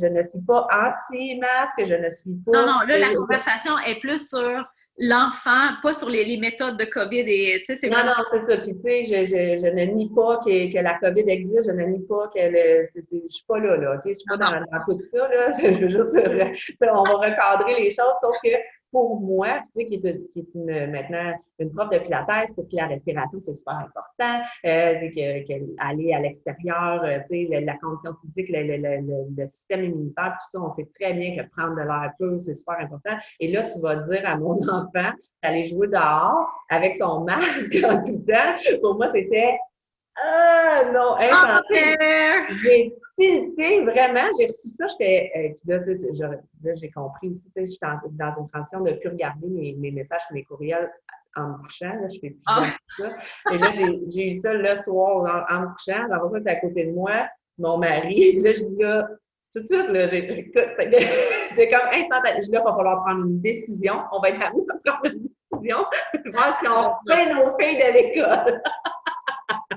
[SPEAKER 2] je, ne suis pas anti-masque, je ne suis pas.
[SPEAKER 1] Non, non, là, la conversation est plus sur l'enfant, pas sur les, méthodes de COVID. Et,
[SPEAKER 2] c'est non, non, c'est ça. Puis, tu sais, je, je, je, ne nie pas que, que, la COVID existe, je ne nie pas que le, je ne suis pas là, là, OK? Je suis pas dans, dans, tout ça, là. Je, veux juste, on va recadrer les choses, sauf que pour moi, tu sais, qui est, qui est une, maintenant une prof de pilates, pour que la respiration, c'est super important, euh, que, que, aller à l'extérieur, euh, tu sais, la, condition physique, le, le, le, système immunitaire, tout ça, on sait très bien que prendre de l'air pur, c'est super important. Et là, tu vas dire à mon enfant d'aller jouer dehors avec son masque en tout temps. Pour moi, c'était ah non,
[SPEAKER 1] hein,
[SPEAKER 2] j'ai tilté vraiment, j'ai reçu ça, j'étais, euh, là, j'ai compris aussi, sais, j'étais dans une transition de plus regarder mes, mes messages, mes courriels en me couchant, là, je fais plus oh. ça. Et là, j'ai eu ça le soir en, me couchant, ça, était à côté de moi, mon mari, là, je dis là, tout de suite, là, c'est comme instantané. Je dis là, il va falloir prendre une décision. On va être à nous pour prendre une décision. Voir si on fait nos filles de l'école.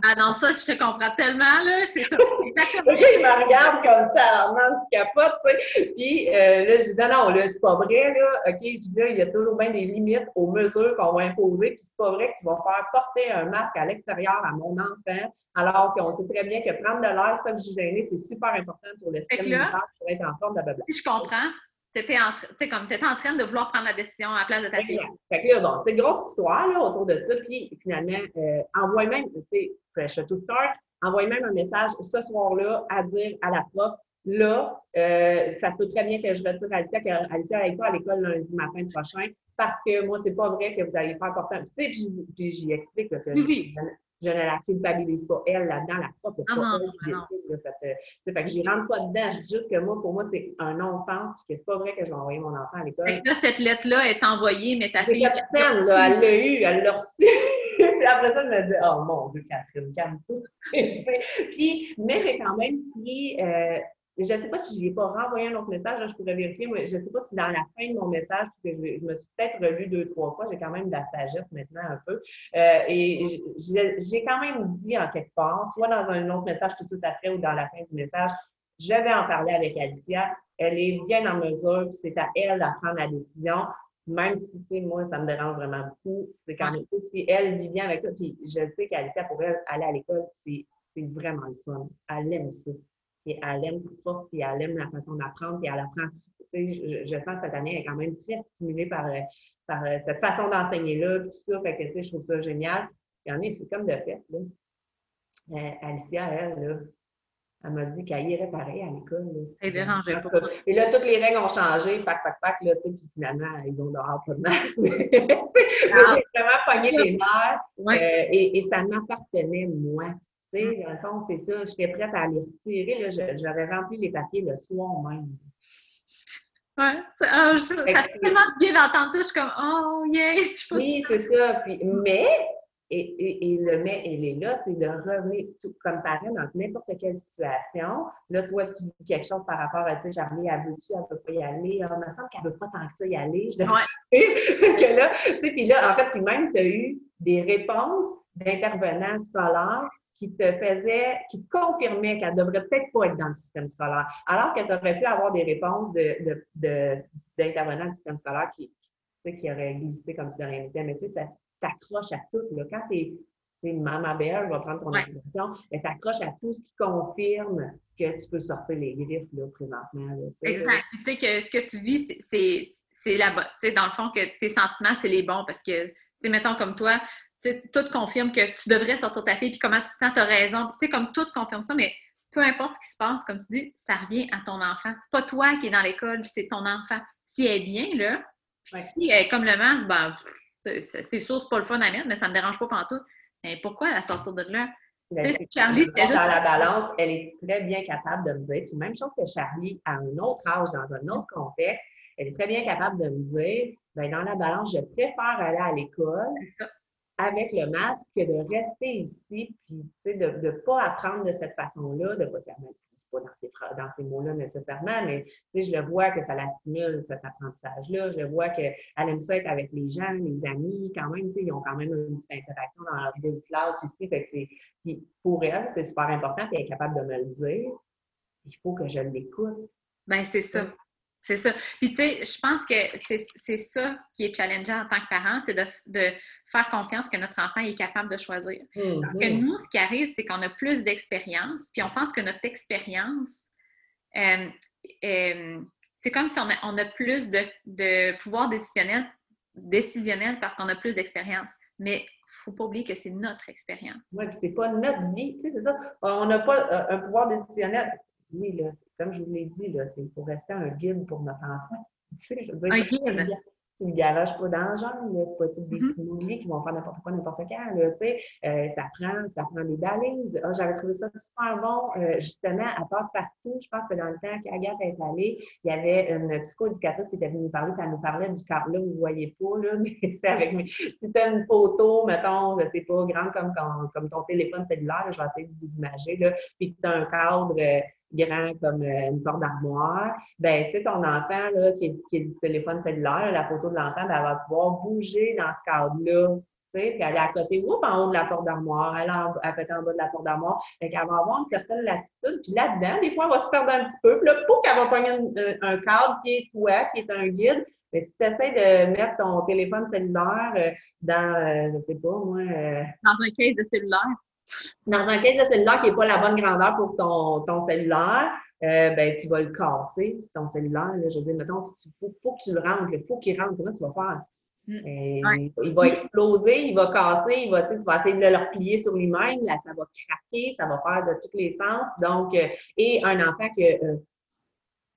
[SPEAKER 1] Ah non, ça, je te comprends tellement, là. C'est ça.
[SPEAKER 2] Exactement. il me regarde comme ça, en tu capotes, tu sais. Puis euh, là, je dis, non, non, là, c'est pas vrai, là. OK, je dis, là, il y a toujours bien des limites aux mesures qu'on va imposer. Puis c'est pas vrai que tu vas faire porter un masque à l'extérieur à mon enfant, alors qu'on sait très bien que prendre de l'air, ça, gêné, c'est super important pour le système immunitaire pour être en forme, blablabla.
[SPEAKER 1] Je comprends tu étais, en, en train de vouloir prendre la décision à la place de ta fille.
[SPEAKER 2] Fait que là, bon, c'est une grosse histoire là, autour de ça. Puis finalement, euh, envoie même, tu sais, Fresh to Start, envoie même un message ce soir-là à dire à la prof, là, euh, ça se peut très bien que je retire Alicia, qu'Alicia n'aille pas à l'école lundi matin prochain, parce que moi, c'est pas vrai que vous allez faire porter un. Tu sais, puis j'y explique que oui je ne la culpabilise pas elle là-dedans, la prof, c'est pas elle qui décide. Ça fait, fait que j'y rentre pas dedans. Je dis juste que moi, pour moi, c'est un non-sens, puis que c'est pas vrai que je vais envoyer mon enfant à l'école.
[SPEAKER 1] Fait que là, cette lettre-là est envoyée, mais ta fille.
[SPEAKER 2] Scène, là, elle l'a eu, elle l'a reçue. puis après ça, elle me dit Oh mon Dieu, Catherine, calme-toi. puis, mais j'ai quand même pris euh, je ne sais pas si je n'ai pas renvoyé un autre message, je pourrais vérifier, mais je ne sais pas si dans la fin de mon message, puisque je, me suis peut-être relu deux, trois fois, j'ai quand même de la sagesse maintenant un peu. Euh, et j'ai quand même dit en quelque part, soit dans un autre message tout de suite après ou dans la fin du message, je vais en parler avec Alicia. Elle est bien en mesure, puis c'est à elle de prendre la décision. Même si, tu sais, moi, ça me dérange vraiment beaucoup. C'est quand même si elle vit bien avec ça. Puis je sais qu'Alicia, pour elle, aller à l'école, c'est vraiment le fun. Elle aime ça puis elle aime sa prof, puis elle aime la façon d'apprendre, puis elle apprend. Je, je sens que cette année, elle est quand même très stimulée par, euh, par euh, cette façon d'enseigner-là, tout ça. Fait que, tu sais, je trouve ça génial. Il y en a, c'est comme de fait, là. Euh, Alicia, elle, là, elle m'a dit qu'elle irait pareil à l'école.
[SPEAKER 1] Elle dérangeait
[SPEAKER 2] pas. Et là, toutes les règles ont changé, pac, pac, pac, là, tu sais, puis finalement, ils vont dehors pas de masque. Ah. j'ai vraiment pogné les nerfs et, et, ça m'appartenait, moi. Tu sais, dans le fond, c'est ça. J'étais prête à les retirer. J'avais rempli les papiers le soir même.
[SPEAKER 1] Ouais, ah, ça, fait tellement bien d'entendre ça. Je suis comme, oh, yeah! Je
[SPEAKER 2] oui, c'est ça. Puis, mais, et, et, le mais, elle est là, c'est de revenir, tout, comme parent, dans n'importe quelle situation. Là, toi, tu dis quelque chose par rapport à, tu sais, Charlie, elle veut-tu, elle ne peut pas y aller? Ah, il me semble qu'elle ne veut pas tant que ça y aller. Je
[SPEAKER 1] ouais.
[SPEAKER 2] que là, tu sais, puis là, en fait, puis même, tu as eu des réponses d'intervenants scolaires qui te faisait, qui te confirmait qu'elle devrait peut-être pas être dans le système scolaire, alors qu'elle aurait pu avoir des réponses d'intervenants de, de, du système scolaire qui, qui auraient glissé comme si de rien n'était. Mais tu sais, ça t'accroche à tout. Là. Quand tu es, une maman belle, je vais prendre ton expression, elle t'accroche à tout ce qui confirme que tu peux sortir les griffes là, présentement. Là,
[SPEAKER 1] exact. Tu sais que ce que tu vis, c'est là-bas. Tu sais, dans le fond, que tes sentiments, c'est les bons parce que, tu sais, mettons comme toi, tout confirme que tu devrais sortir ta fille, puis comment tu te sens, tu as raison. Tu sais, comme tout confirme ça, mais peu importe ce qui se passe, comme tu dis, ça revient à ton enfant. C'est pas toi qui es dans l'école, c'est ton enfant. Si elle est bien, là, si elle est comme le masque, ben, c'est sûr, c'est pas le fun à mettre, mais ça me dérange pas tout. Mais pourquoi la sortir de là?
[SPEAKER 2] Ben, Charlie, juste... Dans la balance, elle est très bien capable de me dire, puis même chose que Charlie, à un autre âge, dans un autre contexte, elle est très bien capable de me dire, ben, dans la balance, je préfère aller à l'école avec le masque que de rester ici, puis de ne pas apprendre de cette façon-là, de pas dire, pas dans ces, dans ces mots-là nécessairement, mais je le vois que ça la stimule, cet apprentissage-là. Je le vois qu'elle aime ça être avec les gens, les amis, quand même, ils ont quand même une petite interaction dans leur vie de classe aussi. Fait que puis pour elle, c'est super important, puis elle est capable de me le dire. Il faut que je l'écoute.
[SPEAKER 1] Ben c'est ça. C'est ça. Puis, tu sais, je pense que c'est ça qui est challengeant en tant que parent, c'est de, de, faire confiance que notre enfant est capable de choisir. Parce que mm-hmm. nous, ce qui arrive, c'est qu'on a plus d'expérience, puis on pense que notre expérience, euh, euh, c'est comme si on a, on a plus de, de, pouvoir décisionnel, décisionnel parce qu'on a plus d'expérience. Mais il ne faut pas oublier que c'est notre expérience.
[SPEAKER 2] Oui, puis c'est pas notre vie, tu sais, c'est ça. On n'a pas euh, un pouvoir décisionnel oui, là, comme je vous l'ai dit, c'est pour rester un guide pour notre enfant.
[SPEAKER 1] Tu sais, je veux dire, un guide
[SPEAKER 2] tu ne garages pas dans le genre, c'est pas tous des mm-hmm. petits mouvements qui vont faire n'importe quoi, n'importe quand, là, tu sais, euh, ça prend, ça prend des balises. Ah, j'avais trouvé ça super bon, euh, justement, à passe-partout, je pense que dans le temps qu'Agathe est allée, il y avait une psycho-éducatrice qui était venue nous parler, elle nous parlait du cadre, là, vous ne voyez pas, là, mais c'est avec mes... si tu as une photo, mettons, je sais pas, grande comme, comme, ton téléphone cellulaire, je vais essayer de vous imaginer, là, puis tu as un cadre... Euh, grand comme euh, une porte d'armoire, ben, tu sais, ton enfant, là, qui, qui est du téléphone cellulaire, la photo de l'enfant, ben, elle va pouvoir bouger dans ce cadre-là. Puis aller à côté, ou en haut de la porte d'armoire, aller à côté en bas de la porte d'armoire. Fait qu'elle va avoir une certaine latitude. Puis là-dedans, des fois, elle va se perdre un petit peu. Puis là, pour qu'elle va prendre euh, un cadre qui est toi, qui est un guide, mais si tu essaies de mettre ton téléphone cellulaire euh, dans, je sais pas, moi.
[SPEAKER 1] dans un case de cellulaire
[SPEAKER 2] dans un caisse de cellulaire qui n'est pas la bonne grandeur pour ton, ton cellulaire, euh, ben, tu vas le casser, ton cellulaire. Là, je veux dire, mettons, il faut, faut, que tu le rentres. Il faut qu'il rentre. Comment tu vas faire? Mm. Il va exploser, il va casser, il va, tu vas essayer de le replier sur lui-même. Là, ça va craquer, ça va faire de tous les sens. Donc, euh, et un enfant qui, euh,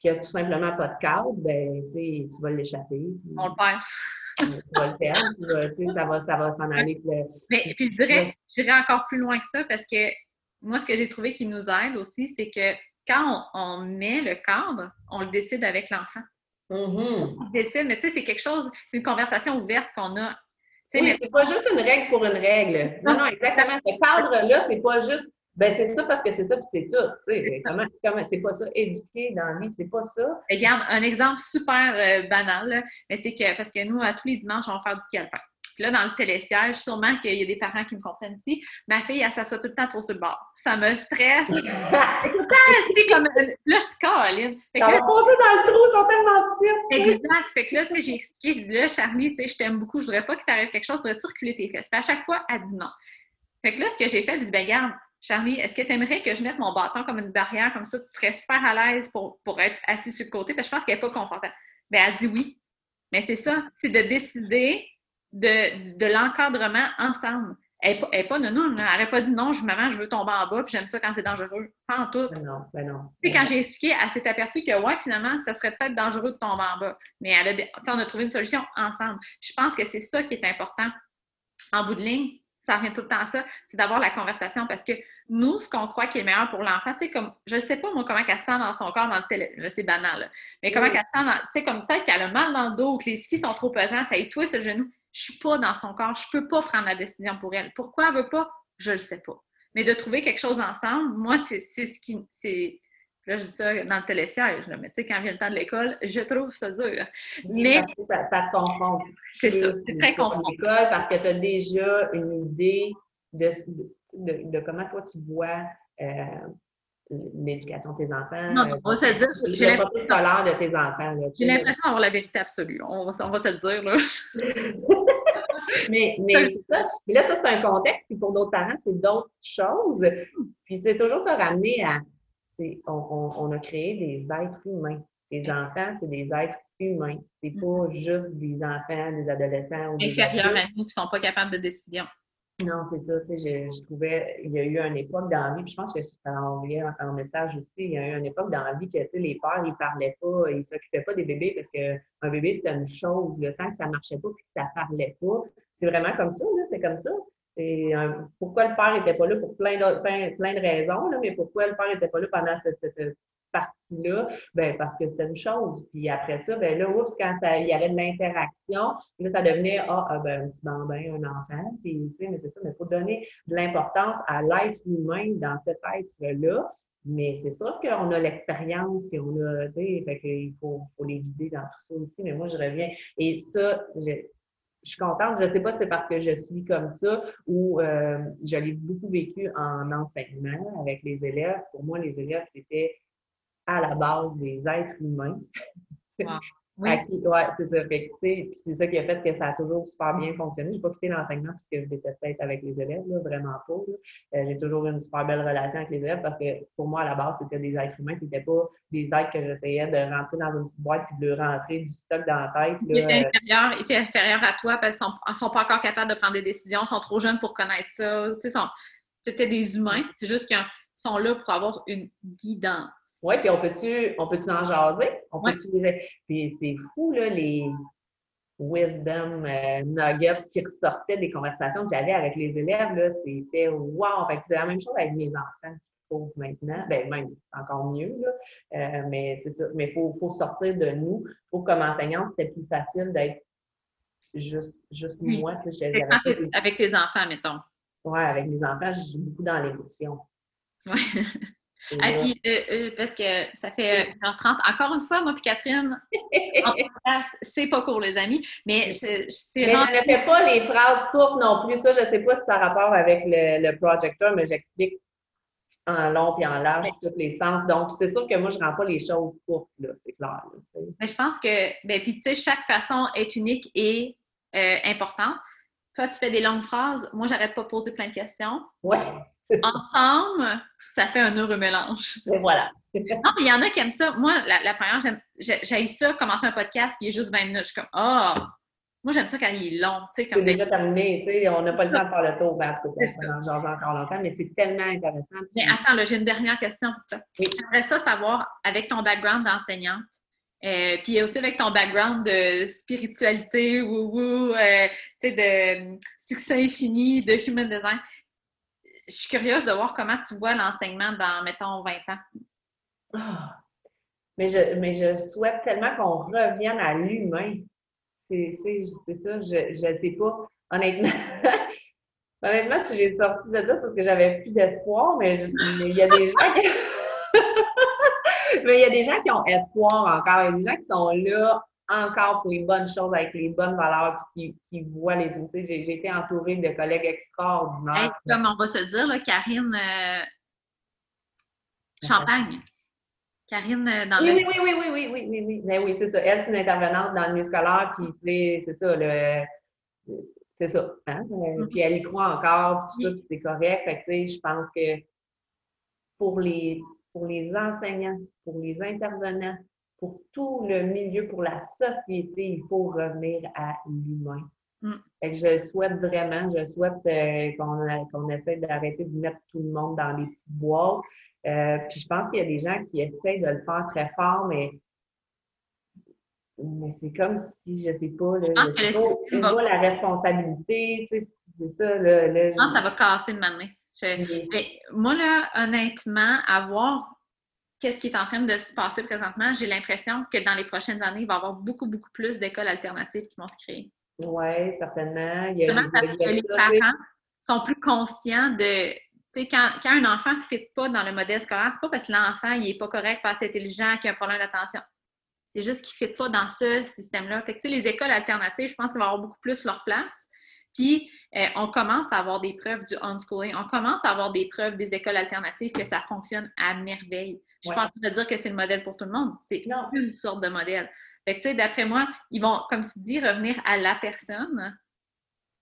[SPEAKER 2] qui a tout simplement pas de cadre, ben, tu vas l'échapper.
[SPEAKER 1] On le perd
[SPEAKER 2] tu vas le faire, tu ça va, ça va s'en aller.
[SPEAKER 1] Mais puis, je dirais, dirais encore plus loin que ça parce que moi, ce que j'ai trouvé qui nous aide aussi, c'est que quand on, met le cadre, on le décide avec l'enfant.
[SPEAKER 2] Mm-hmm.
[SPEAKER 1] On décide, mais tu sais, c'est quelque chose, c'est une conversation ouverte qu'on a.
[SPEAKER 2] Oui, mais c'est pas juste une règle pour une règle. Non, non, exactement. Ce cadre-là, c'est pas juste ben, c'est ça parce que c'est ça, puis c'est tout. Tu comment, comment, c'est pas ça. Éduquer dans la vie, c'est pas ça.
[SPEAKER 1] Regarde, un exemple super euh, banal, mais c'est que, parce que nous, à tous les dimanches, on va faire du ski alpin. Puis là, dans le télésiège, sûrement qu'il y a des parents qui me comprennent ici. Ma fille, elle s'assoit tout le temps trop sur le bord. Ça me stresse. tout le temps, c'est comme. Là, je suis caroline.
[SPEAKER 2] Fait que là, dans le trou, ils sont tellement
[SPEAKER 1] petits. Exact. Fait que là, tu sais, j'ai expliqué, j'ai dit là, Charlie, tu sais, je t'aime beaucoup, je voudrais pas qu'il t'arrive quelque chose, tu reculer tes fesses? Puis à chaque fois, elle dit non. Fait que là, ce que j'ai fait, je dis, ben, garde, Charlie, est-ce que tu aimerais que je mette mon bâton comme une barrière, comme ça, tu serais super à l'aise pour, pour être assis sur le côté? Parce que je pense qu'elle n'est pas confortable. Bien, elle dit oui. Mais c'est ça, c'est de décider de, de l'encadrement ensemble. Elle n'est pas, non, non, elle n'aurait pas dit non, je, maman, je veux tomber en bas, puis j'aime ça quand c'est dangereux. Pas en tout.
[SPEAKER 2] Ben non, ben non.
[SPEAKER 1] Puis quand j'ai expliqué, elle s'est aperçue que, ouais, finalement, ça serait peut-être dangereux de tomber en bas. Mais elle a, on a trouvé une solution ensemble. Je pense que c'est ça qui est important. En bout de ligne, ça revient tout le temps à ça, c'est d'avoir la conversation parce que nous, ce qu'on croit qui est meilleur pour l'enfant, tu sais, comme, je ne sais pas moi comment elle sent dans son corps dans le télé, c'est banal, mais comment elle sent, tu sais, comme peut-être qu'elle a mal dans le dos ou que les skis sont trop pesants, ça twist le genou. Je suis pas dans son corps, je peux pas prendre la décision pour elle. Pourquoi elle veut pas? Je le sais pas. Mais de trouver quelque chose ensemble, moi, c'est ce qui, c'est, Là, je dis ça dans le télésiège, mais tu sais, quand vient le temps de l'école, je trouve ça dur.
[SPEAKER 2] Mais ça, ça te confond.
[SPEAKER 1] C'est ça, c'est très confondant.
[SPEAKER 2] parce que tu as déjà une idée de, de, comment toi tu vois euh, l'éducation de tes enfants.
[SPEAKER 1] Non, on va se dire.
[SPEAKER 2] J'ai l'impression scolaire de tes enfants.
[SPEAKER 1] J'ai l'impression d'avoir la vérité absolue. On va, on va se le dire, là.
[SPEAKER 2] mais, mais c'est ça. Mais là, ça, c'est un contexte. Puis pour d'autres parents, c'est d'autres choses. Puis c'est toujours se ramener à on, a créé des êtres humains. Les enfants, c'est des êtres humains. C'est pas mm-hmm. juste des enfants, des adolescents.
[SPEAKER 1] Ou Inférieurs à nous qui sont pas capables de décision.
[SPEAKER 2] Non, c'est ça. Tu sais, je, trouvais, il y a eu une époque dans la vie, puis je pense que tu as envoyé un, message aussi, il y a eu une époque dans la vie que tu sais, les pères, ils parlaient pas, ils s'occupaient pas des bébés parce qu'un bébé, c'était une chose. Le temps que ça marchait pas puis que ça parlait pas, c'est vraiment comme ça, c'est comme ça. Et, pourquoi le père n'était pas là pour plein, plein, de raisons, mais pourquoi le père n'était pas là pendant cette, cette partie-là? Ben, parce que c'était une chose. Puis après ça, ben là, oups, quand il y avait de l'interaction, là, ça devenait ah, ah, ben, un petit bambin, un enfant. Puis, tu sais, mais c'est ça, mais il faut donner de l'importance à l'être humain dans cet être-là. Mais c'est sûr qu'on a l'expérience, puis on a, tu sais, fait qu'il faut, faut les guider dans tout ça aussi. Mais moi, je reviens. Et ça, je suis contente. Je ne sais pas si c'est parce que je suis comme ça ou euh, je l'ai beaucoup vécu en enseignement avec les élèves. Pour moi, les élèves, c'était à la base des êtres humains. Oui. Ouais, c'est ça. c'est ça qui a fait que ça a toujours super bien fonctionné. Je n'ai pas quitté l'enseignement parce que je détestais être avec les élèves, là, vraiment pas. Euh, j'ai toujours une super belle relation avec les élèves parce que pour moi, à la base, c'était des êtres humains. C'était pas des êtres que j'essayais de rentrer dans une petite boîte puis de leur rentrer du stock dans la tête.
[SPEAKER 1] Ils étaient inférieurs, étaient inférieurs à toi parce qu'ils ne sont, pas encore capables de prendre des décisions, ils sont trop jeunes pour connaître ça. C'était des humains. C'est juste qu'ils sont là pour avoir une guidance.
[SPEAKER 2] Oui, puis on peut-tu on peut en jaser? On peut Puis c'est fou, là, les wisdom euh, nuggets qui ressortaient des conversations que j'avais avec les élèves, là, c'était wow! Fait c'est la même chose avec mes enfants, je trouve, maintenant. Ben, même encore mieux, là. Euh, mais c'est ça. Mais il faut, faut, sortir de nous. Je trouve comme enseignante, c'était plus facile d'être juste, juste moi. Tu sais,
[SPEAKER 1] avec tes enfants, mettons.
[SPEAKER 2] Oui, avec mes enfants, je suis beaucoup dans l'émotion.
[SPEAKER 1] Oui. Ah, puis, euh, euh, parce que ça fait 1h30. Encore une fois, moi puis Catherine, c'est pas court, les amis. Mais c'est
[SPEAKER 2] Mais je ne fais pas les phrases courtes non plus. Ça, je ne sais pas si ça a rapport avec le, le projecteur, mais j'explique en long et en large tous les sens. Donc, c'est sûr que moi, je ne rends pas les choses courtes, là, c'est clair.
[SPEAKER 1] mais je pense que, ben, puis tu sais, chaque façon est unique et euh, importante. Toi, tu fais des longues phrases. Moi, j'arrête pas de poser plein de questions.
[SPEAKER 2] Oui,
[SPEAKER 1] c'est ça. Ensemble, ça fait un heureux mélange.
[SPEAKER 2] Et voilà.
[SPEAKER 1] non, il y en a qui aiment ça. Moi, la, première, j'aime ça, commencer un podcast, puis il est juste 20 minutes. Je suis comme, ah! Oh! Moi, j'aime ça quand il est long.
[SPEAKER 2] C'est déjà terminé, tu sais, on n'a pas le temps de faire le tour, en tout cas, encore longtemps, mais c'est tellement intéressant.
[SPEAKER 1] Mais attends, j'ai une dernière question pour toi. J'aimerais ça savoir, avec ton background d'enseignante, euh, puis aussi avec ton background de spiritualité, ou euh, tu sais, de succès infini, de human design, je suis curieuse de voir comment tu vois l'enseignement dans, mettons, 20 ans.
[SPEAKER 2] Ah! Mais, je, mais je souhaite tellement qu'on revienne à l'humain. C'est ça, je ne sais pas. Honnêtement, honnêtement, si j'ai sorti de ça, parce que j'avais plus d'espoir, mais il y a des gens mais il y a des gens qui ont espoir encore. Il y a des gens qui sont là encore pour les bonnes choses, avec les bonnes valeurs, qui, qui voient les outils. J'ai été entourée de collègues extraordinaires.
[SPEAKER 1] comme on va se dire, là, Karine euh, Champagne. Karine euh, dans
[SPEAKER 2] oui, le... Oui, oui, oui, oui, oui, oui, oui, Mais oui, c'est ça. Elle, c'est une intervenante dans le milieu scolaire, puis tu sais, c'est ça, le... C'est ça. Hein? Euh, mm-hmm. Puis elle y croit encore, tout ça, puis c'est correct. Fait que, tu sais, je pense que pour les, pour les enseignants, pour les intervenants, pour tout le milieu, pour la société, il faut revenir à l'humain. Mm. je souhaite vraiment, je souhaite euh, qu'on essaie d'arrêter de mettre tout le monde dans les petites boîtes. Euh, puis je pense qu'il y a des gens qui essaient de le faire très fort, mais, mais c'est comme si, je sais pas, là, je pas, la responsabilité, tu sais, c'est ça. Le,
[SPEAKER 1] Non, ça va casser de manière. Moi, là, honnêtement, avoir qu'est-ce qui est en train de se passer présentement, j'ai l'impression que dans les prochaines années, il va y avoir beaucoup, beaucoup plus d'écoles alternatives qui vont se créer.
[SPEAKER 2] Oui, certainement.
[SPEAKER 1] Il y a, parce que les parents sont plus conscients de. Tu sais, quand, quand, un enfant ne fit pas dans le modèle scolaire, c'est pas parce que l'enfant n'est pas correct, pas assez intelligent, qu'il a un problème d'attention. C'est juste qu'il ne fit pas dans ce système-là. Fait que, les écoles alternatives, je pense qu'elles vont avoir beaucoup plus leur place. Puis, euh, on commence à avoir des preuves du unschooling. On commence à avoir des preuves des écoles alternatives que ça fonctionne à merveille. Je pense pas dire que c'est le modèle pour tout le monde. C'est une sorte de modèle. Fait que, tu sais, d'après moi, ils vont, comme tu dis, revenir à la personne.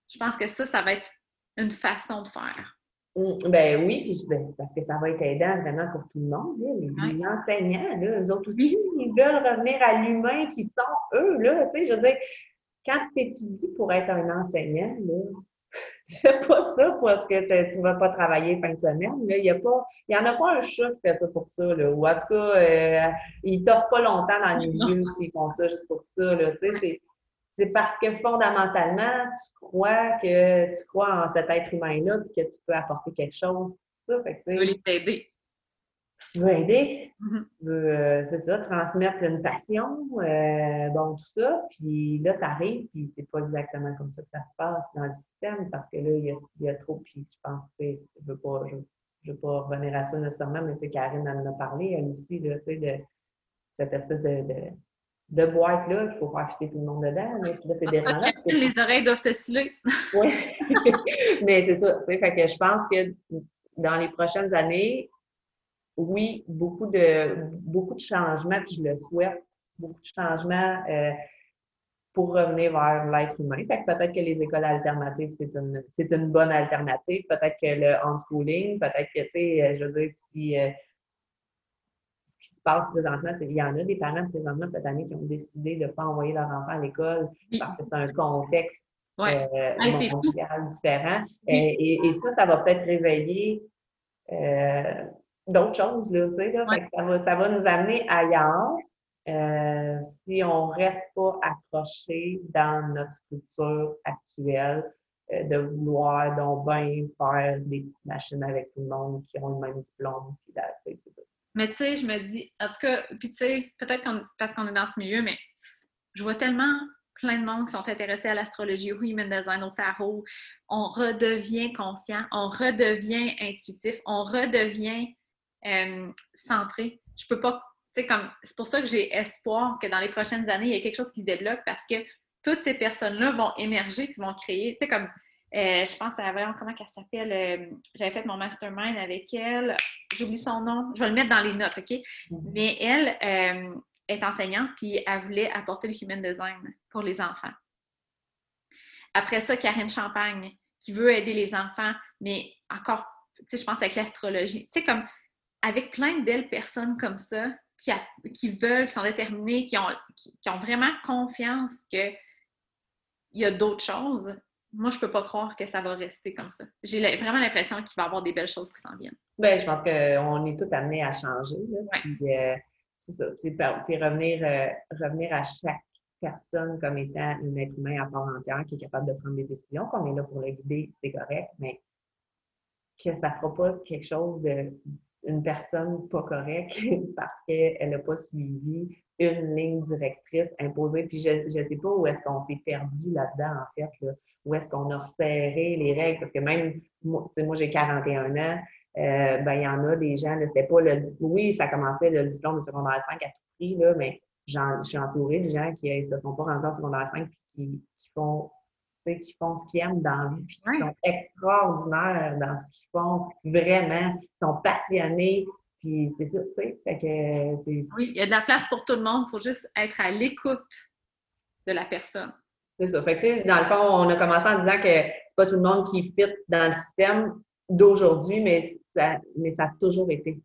[SPEAKER 1] Je pense que ça, ça va être une façon de faire.
[SPEAKER 2] Mmh, ben oui, puis ben, c'est parce que ça va être aidant vraiment pour tout le monde. Les, enseignants, là, eux autres aussi, ils veulent revenir à l'humain qui sont eux. Là, tu sais, je veux dire, quand tu étudies pour être un enseignant, là, fais pas ça parce que tu vas pas travailler fin de semaine. Il y a pas, il y en a pas un chat qui fait ça pour ça. Là. Ou en tout cas, euh, ils t'offrent pas longtemps dans le milieu s'ils font ça juste pour ça. Là. c'est parce que fondamentalement, tu crois que tu crois en cet être humain-là et que tu peux apporter quelque chose. Ça, fait
[SPEAKER 1] tu veux t'aider
[SPEAKER 2] tu veux aider, mm-hmm. tu veux, euh, c'est ça, transmettre une passion, euh, bon, tout ça. Puis là, tu arrives, puis c'est pas exactement comme ça que ça se passe dans le système parce que là, il y a, il y a trop. Puis je pense que je veux pas, je, veux pas revenir à ça nécessairement, mais tu sais, Karine en a parlé, elle aussi, là, tu sais, de cette espèce de, de de boîte-là, qu'il faut faire acheter tout le monde dedans. Mais là, c'est dérangeant.
[SPEAKER 1] Les oreilles doivent te sciller.
[SPEAKER 2] oui. mais c'est ça. Fait que je pense que dans les prochaines années, oui, beaucoup de, beaucoup de changements, puis je le souhaite, beaucoup de changements euh, pour revenir vers l'être humain. Fait que peut-être que les écoles alternatives, c'est une, c'est une bonne alternative. Peut-être que le unschooling, peut-être que, tu sais, euh, je veux dire, si ce qui se passe présentement, c'est qu'il y en a des parents présentement cette année qui ont décidé de ne pas envoyer leur enfant à l'école parce que c'est un contexte
[SPEAKER 1] Ouais.
[SPEAKER 2] euh,
[SPEAKER 1] Ah,
[SPEAKER 2] mondial différent.
[SPEAKER 1] Oui.
[SPEAKER 2] Et, et- et ça, ça va peut-être réveiller euh, d'autres choses, là, tu sais, là.
[SPEAKER 1] Ouais.
[SPEAKER 2] Ça, va, ça va nous amener ailleurs euh, si on reste pas accroché dans notre structure actuelle euh, de vouloir donc bien faire des petites machines avec tout le monde qui ont le même diplôme. Puis là.
[SPEAKER 1] Mais tu sais, je me dis, en tout cas, puis tu sais, peut-être qu'on- parce qu'on est dans ce milieu, mais je vois tellement plein de monde qui sont intéressés à l'astrologie, au human design, au tarot. On redevient conscient, on redevient intuitif, on redevient euh, centré. Je peux pas, tu sais, comme, c'est pour ça que j'ai espoir que dans les prochaines années, il y ait quelque chose qui se débloque parce que toutes ces personnes-là vont émerger puis vont créer, tu sais, comme, euh, je pense à, voyons, comment elle s'appelle, euh, j'avais fait mon mastermind avec elle, j'oublie son nom, je vais le mettre dans les notes, OK? Mais elle est enseignante, puis elle voulait apporter le human design pour les enfants. Après ça, Karine Champagne, qui veut aider les enfants, mais encore, tu sais, je pense avec l'astrologie. Tu sais, comme avec plein de belles personnes comme ça, qui, a- qui veulent, qui sont déterminées, qui ont, qui, qui ont vraiment confiance qu'il y a d'autres choses. Moi, je peux pas croire que ça va rester comme ça. J'ai vraiment l'impression qu'il va y avoir des belles choses qui s'en viennent.
[SPEAKER 2] Ben, je pense qu'on est tous amenés à changer. Là,
[SPEAKER 1] Ouais.
[SPEAKER 2] puis, euh, c'est ça. Puis, par- puis revenir, euh, revenir à chaque personne comme étant un être humain à part entière qui est capable de prendre des décisions, qu'on est là pour le guider, c'est correct, mais que ça ne fera pas quelque chose de une personne pas correcte parce qu'elle n'a pas suivi une ligne directrice imposée. Puis je ne sais pas où est-ce qu'on s'est perdu là-dedans, en fait, là. où est-ce qu'on a resserré les règles, parce que même, moi, moi j'ai 41 ans, euh, ben, il y en a des gens, c'était pas le. Oui, ça commençait le diplôme de secondaire 5 à tout prix, là, mais je suis entourée de gens qui ne se sont pas rendus en secondaire 5 puis qui, qui font, sais, qui font ce qu'ils aiment dans la vie, puis qui
[SPEAKER 1] Ouais.
[SPEAKER 2] sont extraordinaires dans ce qu'ils font, vraiment, ils sont passionnés, puis c'est ça, tu sais. Fait que c'est
[SPEAKER 1] Oui, il y a de la place pour tout le monde. Il faut juste être à l'écoute de la personne.
[SPEAKER 2] c'est ça. Fait que, tu sais, dans le fond, on a commencé en disant que c'est pas tout le monde qui fit dans le système d'aujourd'hui, mais ça, mais ça a toujours été.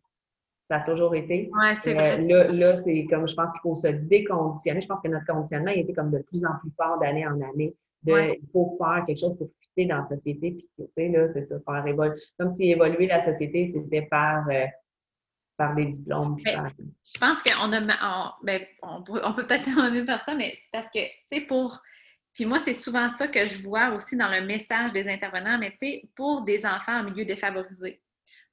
[SPEAKER 2] Ça a toujours été.
[SPEAKER 1] Oui, c'est
[SPEAKER 2] Euh,
[SPEAKER 1] vrai.
[SPEAKER 2] là, là c'est comme je pense qu'il faut se déconditionner. Je pense que notre conditionnement il était comme de plus en plus fort d'année en année. De,
[SPEAKER 1] Ouais.
[SPEAKER 2] Il faut faire quelque chose pour fitter dans la société. Puis, tu sais, là, c'est ça, faire évoluer. Comme si évoluer la société, c'était par, euh, par des diplômes.
[SPEAKER 1] Mais-
[SPEAKER 2] par-
[SPEAKER 1] Je pense qu'on a. on- ben, on, peut on peut peut-être en par ça, mais c'est parce que, tu sais, pour. Puis moi, c'est souvent ça que je vois aussi dans le message des intervenants, mais tu sais, pour des enfants en milieu défavorisé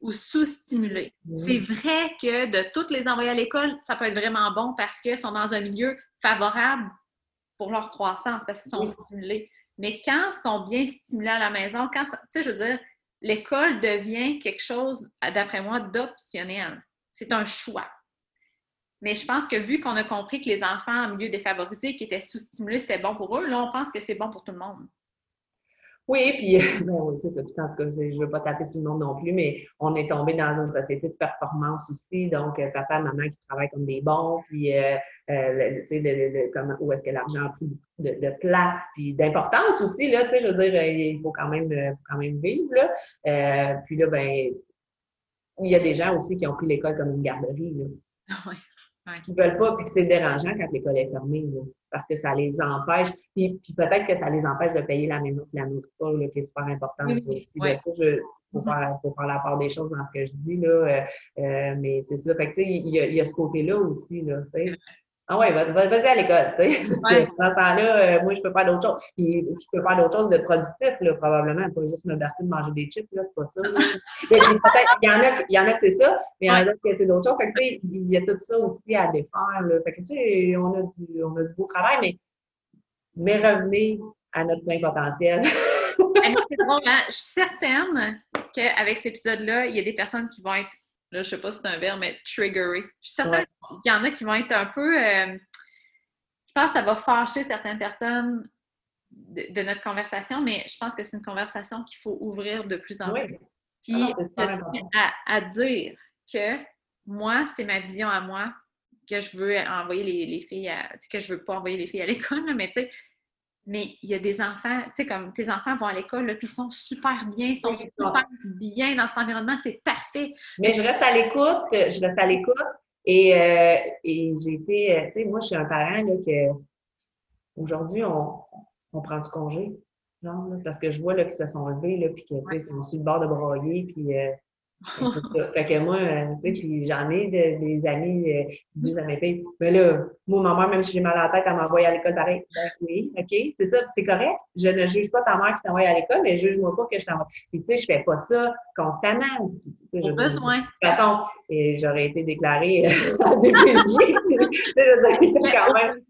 [SPEAKER 1] ou sous-stimulés. C'est vrai que de toutes les envoyer à l'école, ça peut être vraiment bon parce qu'ils sont dans un milieu favorable pour leur croissance, parce qu'ils sont
[SPEAKER 2] Oui.
[SPEAKER 1] stimulés. Mais quand ils sont bien stimulés à la maison, quand, tu sais, je veux dire, l'école devient quelque chose, d'après moi, d'optionnel. C'est un choix. Mais je pense que vu qu'on a compris que les enfants en milieu défavorisé qui étaient sous-stimulés, c'était bon pour eux, là, on pense que c'est bon pour tout le monde.
[SPEAKER 2] Oui, puis ben oui, c'est ça. Puis en tout cas, je ne veux pas taper sur le monde non plus, mais on est tombé dans une société de performance aussi. Donc, euh, papa, maman qui travaillent comme des bons, puis euh, le- sais, le- le- le- comment- où est-ce que l'argent a pris de, de place, puis d'importance aussi, là, tu sais, je veux dire, euh, il faut quand même, euh, faut quand même vivre, là. Euh, puis là, ben, il y a des gens aussi qui ont pris l'école comme une garderie, là
[SPEAKER 1] Ouais.
[SPEAKER 2] qui veulent pas, puis que c'est dérangeant quand l'école est fermée, là, parce que ça les empêche, puis, puis peut-être que ça les empêche de payer la maison la nourriture, là, qui est super importante
[SPEAKER 1] Oui, oui,
[SPEAKER 2] aussi.
[SPEAKER 1] oui.
[SPEAKER 2] là. Faut, je, faut,
[SPEAKER 1] Mhm.
[SPEAKER 2] faire, faut faire la part des choses dans ce que je dis, là, euh, euh, mais c'est ça. Fait que, tu sais, il y, y a ce côté-là aussi, là, tu sais. Ah ouais, va- va- vas-y à l'école, tu sais. Parce
[SPEAKER 1] Ouais.
[SPEAKER 2] que dans ce temps-là, euh, moi, je peux faire d'autres choses. Puis, je peux faire d'autres choses de productif, là, probablement. Pas juste me bercer de manger des chips, là, c'est pas ça. il y en a, il y en a que c'est ça, mais il y en a que c'est d'autres choses. Fait que, tu sais, il y a tout ça aussi à défaire, là. Fait que, tu sais, on a du, on a du beau travail, mais, mais revenez à notre plein potentiel.
[SPEAKER 1] Mais c'est drôle, hein? Je suis certaine qu'avec cet épisode-là, il y a des personnes qui vont être, là, je sais pas si c'est un verbe, mais triggerées. Je suis certaine
[SPEAKER 2] Ouais.
[SPEAKER 1] qu'il y en a qui vont être un peu. euh, je pense que ça va fâcher certaines personnes de, de notre conversation, mais je pense que c'est une conversation qu'il faut ouvrir de plus en
[SPEAKER 2] Oui.
[SPEAKER 1] plus.
[SPEAKER 2] Ah
[SPEAKER 1] Puis
[SPEAKER 2] non,
[SPEAKER 1] de-
[SPEAKER 2] important.
[SPEAKER 1] à, à dire que moi, c'est ma vision à moi que je veux envoyer les, filles à. que je veux pas envoyer les filles à l'école, mais tu sais, mais il y a des enfants, tu sais, comme tes enfants vont à l'école, puis ils sont super bien, ils sont super bien dans cet environnement, c'est parfait.
[SPEAKER 2] Mais je reste à l'écoute, je reste à l'écoute et, euh, et j'ai été, euh, tu sais, moi, je suis un parent, là, que aujourd'hui, on, on prend du congé, genre, parce que je vois, là, qu'ils se sont levés, là, puis que, tu sais, ils sont sur le bord de broyer, puis euh, fait que moi, euh, tu sais, puis j'en ai des amis euh, qui disent à mes filles, mais là, moi, ma mère, même si j'ai mal à la tête, elle m'envoie à l'école pareil. Ben oui, OK, c'est ça, c'est correct. Je ne juge pas ta mère qui t'envoie à l'école, mais juge-moi pas que je t'envoie. Puis, tu sais, je fais pas ça constamment.
[SPEAKER 1] J'ai besoin. De
[SPEAKER 2] toute façon, j'aurais été déclarée euh, en 2010. tu sais, quand même.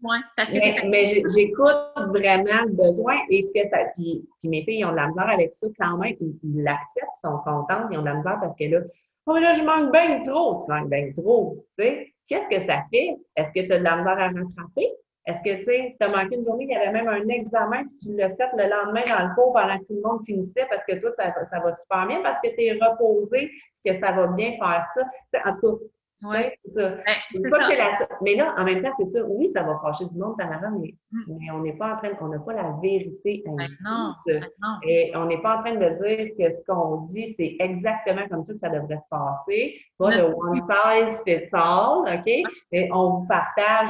[SPEAKER 2] Mais, mais j'écoute vraiment le besoin et ce que ça. Puis, puis, ils ont de la misère avec ça quand même. Ils l'acceptent, ils sont contents, ils ont de la misère parce que là, oh, là, je manque bien trop. Tu manques bien trop. Tu sais, qu'est-ce que ça fait? Est-ce que tu as de la misère à rattraper? Est-ce que tu sais, as manqué une journée, il y avait même un examen, puis tu l'as fait le lendemain dans le cours pendant que tout le monde finissait parce que toi, ça, ça va super bien, parce que tu es reposé, que ça va bien faire ça. En tout cas,
[SPEAKER 1] oui,
[SPEAKER 2] c'est ça. Ben, pas que la... Mais là, en même temps, c'est ça. Oui, ça va fâcher du monde, Tamara, mais, mm. mais on n'est pas en train, on n'a pas la vérité
[SPEAKER 1] ben non,
[SPEAKER 2] ben non. Et on n'est pas en train de dire que ce qu'on dit, c'est exactement comme ça que ça devrait se passer. Pas de one size fits all, OK? On vous partage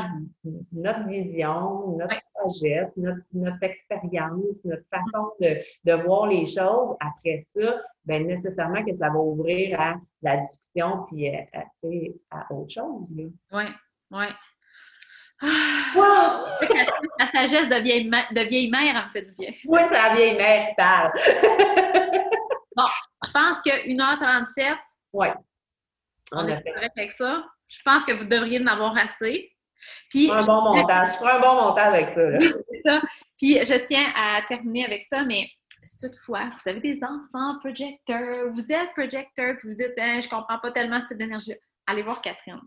[SPEAKER 2] notre vision, notre sagesse, notre, notre expérience, notre façon de, de voir les choses. Après ça, ben nécessairement que ça va ouvrir à la discussion puis à, euh, à, à autre chose.
[SPEAKER 1] Oui, oui. Ah! La, sagesse de vieille, de vieille mère, en fait du bien.
[SPEAKER 2] Oui, c'est la vieille mère qui parle.
[SPEAKER 1] bon, je pense que 1h37.
[SPEAKER 2] Oui.
[SPEAKER 1] On, est correct avec ça. Je pense que vous devriez en avoir assez. Puis,
[SPEAKER 2] un bon montage. Je ferai un bon montage avec ça. Là.
[SPEAKER 1] Oui, c'est ça. Puis je tiens à terminer avec ça, mais toutefois vous avez des enfants projecteurs, vous êtes projecteur, puis vous dites hein, je comprends pas tellement cette énergie, allez voir Catherine.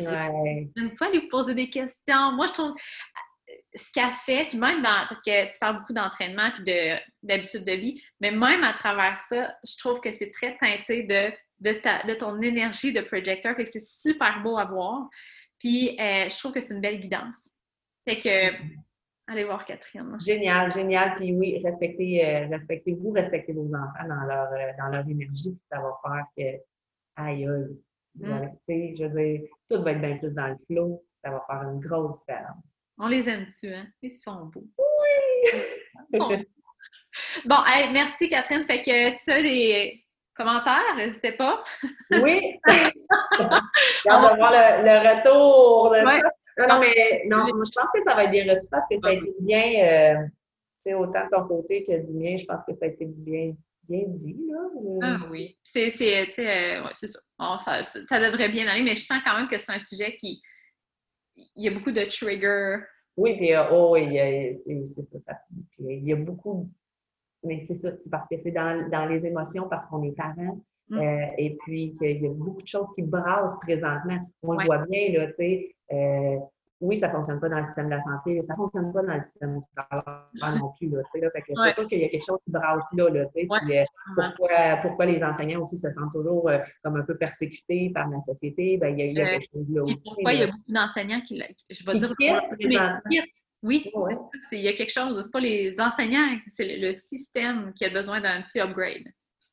[SPEAKER 2] Ouais.
[SPEAKER 1] Une fois, lui poser des questions. Moi, je trouve euh, ce qu'elle fait, puis même dans, parce que tu parles beaucoup d'entraînement puis d'habitude de, vie, mais même à travers ça, je trouve que c'est très teinté de, de, ta, de ton énergie de projecteur, fait que c'est super beau à voir. Puis euh, je trouve que c'est une belle guidance. Fait que Allez voir Catherine.
[SPEAKER 2] Génial, génial. Puis oui, respectez, euh, respectez-vous, respectez vos enfants dans leur, euh, dans leur énergie, puis ça va faire que, aïe, aïe, mm. sais, je veux dire, tout va être bien plus dans le flow, ça va faire une grosse différence.
[SPEAKER 1] On les aime-tu, hein? Ils sont beaux.
[SPEAKER 2] Oui!
[SPEAKER 1] bon, merci Catherine. Fait que as des commentaires, n'hésitez pas.
[SPEAKER 2] oui! On va voir le, le retour ça. Non, non, mais non, je pense que ça va être bien reçu parce que ça a été bien, euh, tu sais, autant de ton côté que du mien, je pense que ça a été bien, bien dit, là.
[SPEAKER 1] Ah oui. C'est, c'est, euh, ouais, c'est ça. ça. ça. devrait bien aller, mais je sens quand même que c'est un sujet qui. Il y a beaucoup de triggers.
[SPEAKER 2] Oui, puis euh, oh, il y a, c'est ça, ça. Puis, il y a beaucoup. Mais c'est ça, c'est parce que c'est dans, dans les émotions, parce qu'on est parents. Mm. Euh, et puis qu'il y a beaucoup de choses qui brassent présentement. On le voit bien, là, tu sais. Euh, oui, ça ne fonctionne pas dans le système de la santé, ça ne fonctionne pas dans le système du travail non plus. Là, là, fait que C'est sûr qu'il y a quelque chose qui brasse là. là puis, euh, pourquoi, pourquoi, les enseignants aussi se sentent toujours comme un peu persécutés par la société? Ben, il, y a, quelque chose là aussi.
[SPEAKER 1] Pourquoi il y a beaucoup d'enseignants qui, je vais dire, quittent, oui, il y a quelque chose. Ce pas les enseignants, c'est le système qui a besoin d'un petit upgrade.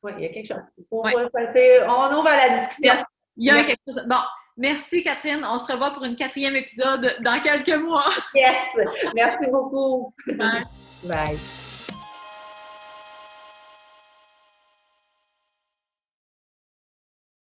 [SPEAKER 2] Oui, il y a quelque chose. on ouvre la discussion.
[SPEAKER 1] Il y a, quelque chose. Bon, merci Catherine. On se revoit pour une quatrième épisode dans quelques mois.
[SPEAKER 2] Yes! Merci beaucoup. Bye. Bye.